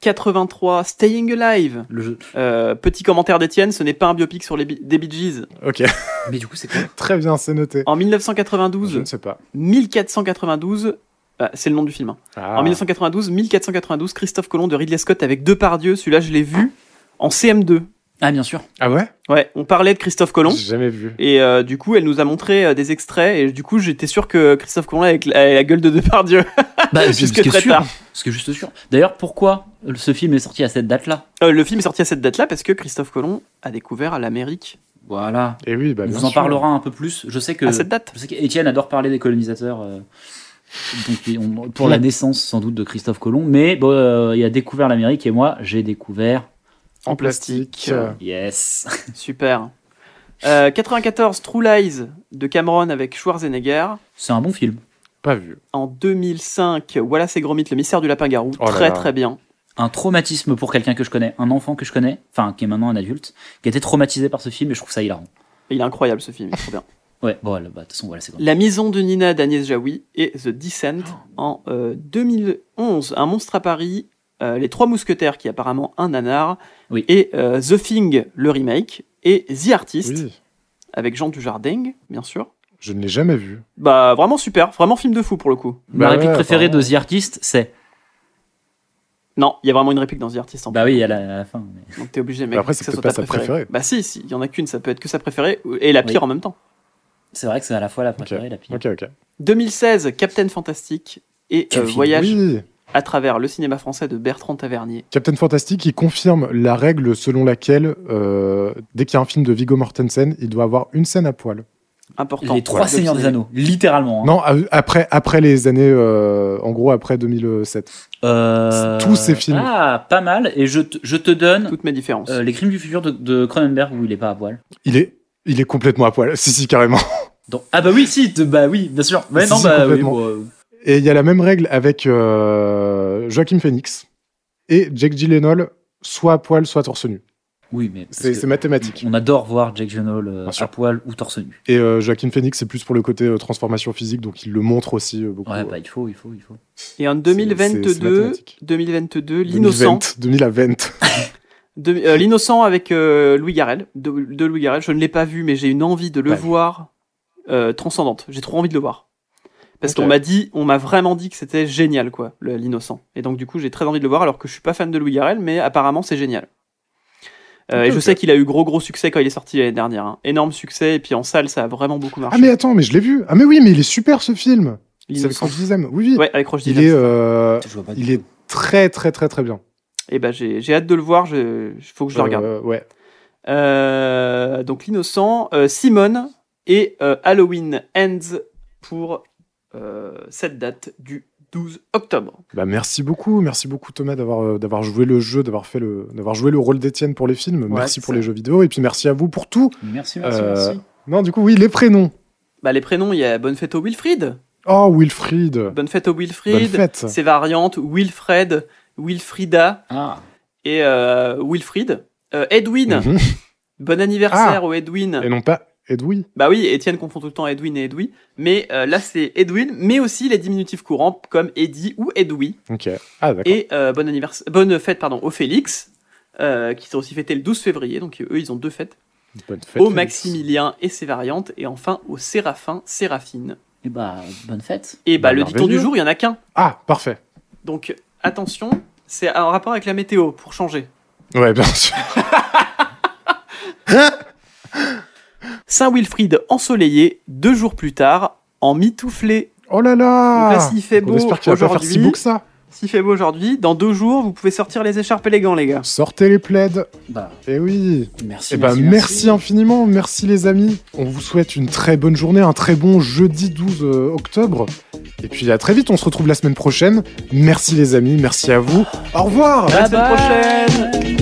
Speaker 4: 83 Staying Alive.
Speaker 3: Le jeu.
Speaker 4: Euh, petit commentaire d'Étienne, ce n'est pas un biopic sur les des Bee Gees.
Speaker 1: Ok,
Speaker 3: Mais du coup, c'est quoi?
Speaker 1: Très bien, c'est noté.
Speaker 4: En
Speaker 1: Je
Speaker 4: 1992,
Speaker 1: ne sais pas.
Speaker 4: 1492, ah, c'est le nom du film. hein.
Speaker 1: Ah.
Speaker 4: En 1992, 1492, Christophe Colomb de Ridley Scott avec deux pardieux. Celui-là, je l'ai vu en CM2.
Speaker 3: Ah, bien sûr.
Speaker 1: Ah ouais?
Speaker 4: Ouais, on parlait de Christophe Colomb.
Speaker 1: J'ai jamais vu.
Speaker 4: Et euh, du coup, elle nous a montré euh, des extraits. Et du coup, j'étais sûr que Christophe Colomb avec la, la gueule de Depardieu.
Speaker 3: Bah,
Speaker 4: Jusque très
Speaker 3: sûr.
Speaker 4: tard.
Speaker 3: Ce qui est juste sûr. D'ailleurs, pourquoi ce film est sorti à cette date-là?
Speaker 4: Euh, le film est sorti à cette date-là parce que Christophe Colomb a découvert l'Amérique
Speaker 3: Voilà.
Speaker 1: Et oui, bah
Speaker 3: On vous en
Speaker 1: sûr.
Speaker 3: parlera un peu plus. Je sais que.
Speaker 4: à cette date.
Speaker 3: Je sais qu'Étienne adore parler des colonisateurs. euh, donc, on- pour la naissance, sans doute, de Christophe Colomb. Mais bon, euh, il a découvert l'Amérique et moi, j'ai découvert.
Speaker 1: En plastique.
Speaker 3: Yes.
Speaker 4: Super. Euh, 94, True Lies de Cameron avec Schwarzenegger.
Speaker 3: C'est un bon film.
Speaker 1: Pas vu.
Speaker 4: En 2005, Wallace et Gromit, le mystère du lapin-garou.
Speaker 1: Oh
Speaker 4: très
Speaker 1: là.
Speaker 4: très bien.
Speaker 3: un traumatisme pour quelqu'un que je connais, un enfant que je connais, enfin qui est maintenant un adulte, qui a été traumatisé par ce film et je trouve ça hilarant.
Speaker 4: Il est incroyable ce film, il est trop bien.
Speaker 3: Ouais, bon, voilà, bah, de toute façon, voilà, c'est
Speaker 4: La maison de Nina d'Agnès Jaoui et The Descent en euh, 2011. Un monstre à Paris, euh, Les Trois Mousquetaires qui est apparemment un nanar,
Speaker 3: Oui.
Speaker 4: et euh, The Thing, le remake, et The Artist
Speaker 1: Oui.
Speaker 4: avec Jean Dujardin, bien sûr.
Speaker 1: Je ne l'ai jamais vu.
Speaker 4: Bah vraiment super, vraiment film de fou pour le coup.
Speaker 3: Ma
Speaker 1: Bah
Speaker 3: réplique
Speaker 1: ouais,
Speaker 3: préférée de. The Artist, c'est.
Speaker 4: Non, il y a vraiment une réplique dans The Artist en
Speaker 3: Bah oui, à la, à la fin. mais-
Speaker 4: Donc t'es obligé, mec,
Speaker 1: Bah après,
Speaker 4: que
Speaker 1: c'est
Speaker 4: ça
Speaker 1: peut-être
Speaker 4: soit
Speaker 1: pas
Speaker 4: ta
Speaker 1: sa
Speaker 4: préférée.
Speaker 1: préférée.
Speaker 4: Bah si, si, il y en a qu'une, ça peut être que sa préférée et la pire
Speaker 3: Oui.
Speaker 4: en même temps.
Speaker 3: C'est vrai que c'est à la fois la préférée et la pire.
Speaker 1: Ok, ok.
Speaker 4: 2016, Captain Fantastic et euh. Voyage
Speaker 1: Oui.
Speaker 4: à travers le cinéma français de Bertrand Tavernier.
Speaker 1: Captain Fantastic, qui confirme la règle selon laquelle, euh, dès qu'il y a un film de Viggo Mortensen, il doit avoir une scène à poil.
Speaker 4: Important.
Speaker 3: Les trois
Speaker 4: Voilà.
Speaker 3: Seigneurs des Anneaux, littéralement. hein.
Speaker 1: Non, après, après les années, euh, en gros, après 2007.
Speaker 3: Euh,
Speaker 1: Tous ces films.
Speaker 3: Ah, pas mal. Et je te, je te donne
Speaker 4: Toutes mes différences.
Speaker 3: euh, Les Crimes du futur de, de Cronenberg où il est pas à poil.
Speaker 1: Il est, il est complètement à poil. Si, si, carrément.
Speaker 3: Donc- ah bah oui, si, de- bah oui, bien sûr. Ouais,
Speaker 1: Si,
Speaker 3: non,
Speaker 1: si,
Speaker 3: bah oui,
Speaker 1: complètement.
Speaker 3: bon, euh,
Speaker 1: Et il y a la même règle avec euh, Joaquin Phoenix et Jake Gyllenhaal, soit à poil, soit torse nu.
Speaker 3: Oui, mais
Speaker 1: C'est
Speaker 3: que
Speaker 1: c'est mathématique.
Speaker 3: on adore voir Jake Gyllenhaal euh, à poil ou torse nu.
Speaker 1: Et euh, Joaquin Phoenix, c'est plus pour le côté euh, transformation physique, donc il le montre aussi euh, beaucoup.
Speaker 3: Ouais,
Speaker 1: euh,
Speaker 3: bah il faut, il faut, il faut.
Speaker 4: Et en
Speaker 1: c'est- c'est
Speaker 4: 2022,
Speaker 1: mathématique.
Speaker 4: 2022, l'innocent,
Speaker 1: 2020, 2020.
Speaker 4: de- euh, l'innocent avec euh, Louis Garrel, de, de Louis Garrel. Je ne l'ai pas vu, mais j'ai une envie de le voir euh, transcendante. J'ai trop envie de le voir. Parce qu'on m'a dit, on m'a vraiment dit que c'était génial, quoi, l'innocent. Et donc du coup, j'ai très envie de le voir, alors que je suis pas fan de Louis Garrel, mais apparemment c'est génial. Euh, et je sais qu'il a eu gros gros succès quand il est sorti l'année dernière. hein. Énorme succès, et puis en salle, ça a vraiment beaucoup marché.
Speaker 1: Ah mais attends, mais je l'ai vu. Ah mais oui, mais il est super ce film. C'est avec
Speaker 4: L'innocent.
Speaker 1: Roche Dizem. Oui, oui.
Speaker 4: Ouais, avec Roche
Speaker 1: il
Speaker 4: Dizem.
Speaker 1: est, euh, il est
Speaker 3: tout.
Speaker 1: très très très très bien.
Speaker 4: Et ben j'ai j'ai hâte de le voir. Il faut que je le regarde.
Speaker 1: Euh, ouais.
Speaker 4: Euh, donc l'innocent, euh, Simone et euh, Halloween Ends pour euh, cette date du 12 octobre.
Speaker 1: Bah merci beaucoup, merci beaucoup Thomas d'avoir euh, d'avoir joué le jeu, d'avoir fait le d'avoir joué le rôle d'Étienne pour les films. merci pour
Speaker 4: ça.
Speaker 1: les jeux vidéo et puis merci à vous pour tout.
Speaker 3: Merci, merci,
Speaker 1: Euh,
Speaker 3: merci.
Speaker 1: Non, du coup oui, les prénoms.
Speaker 4: Bah, les prénoms, il y a Bonne fête au Wilfried.
Speaker 1: Oh Wilfried.
Speaker 4: Bonne fête au
Speaker 1: Bonne
Speaker 4: Wilfried.
Speaker 1: fête.
Speaker 4: Ses variantes Wilfred, Wilfrida
Speaker 3: Ah,
Speaker 4: et euh, Wilfried. Euh, Edwin.
Speaker 1: Mhm.
Speaker 4: Bon anniversaire au Edwin.
Speaker 1: Et non pas Edoui.
Speaker 4: Bah oui, Étienne confond tout le temps Edwin et Edoui, mais euh, là c'est Edwin, mais aussi les diminutifs courants comme Eddie ou Edoui.
Speaker 1: Ok. Ah, d'accord.
Speaker 4: Et euh, bon anniversaire, bonne fête pardon au Félix, euh, qui sont aussi fêtés le 12 février, donc eux ils ont deux fêtes.
Speaker 1: Bonne fête,
Speaker 4: au
Speaker 1: Félix.
Speaker 4: Maximilien et ses variantes, et enfin au Séraphin, Séraphine.
Speaker 3: Et bah, bonne fête.
Speaker 4: Et bah,
Speaker 1: Bah,
Speaker 4: le dicton du jour, il y en a qu'un.
Speaker 1: Ah, parfait.
Speaker 4: Donc attention, c'est en rapport avec la météo pour changer.
Speaker 1: Ouais, bien sûr.
Speaker 4: Saint-Wilfrid ensoleillé, deux jours plus tard, en mitouflé.
Speaker 1: Oh là
Speaker 4: Donc
Speaker 1: là
Speaker 4: là, s'il fait
Speaker 1: On
Speaker 4: beau
Speaker 1: espère qu'il va pas faire si
Speaker 4: aujourd'hui,
Speaker 1: beau que ça.
Speaker 4: s'il fait beau aujourd'hui, dans deux jours, vous pouvez sortir les écharpes élégants, les gars.
Speaker 1: Sortez les plaids.
Speaker 3: Bah,
Speaker 1: Eh oui.
Speaker 3: merci.
Speaker 1: Eh ben, merci, infiniment, merci les amis. On vous souhaite une très bonne journée, un très bon jeudi 12 euh, octobre. Et puis à très vite, on se retrouve la semaine prochaine. Merci les amis, merci à vous. Au revoir
Speaker 4: À la semaine
Speaker 3: bye.
Speaker 4: prochaine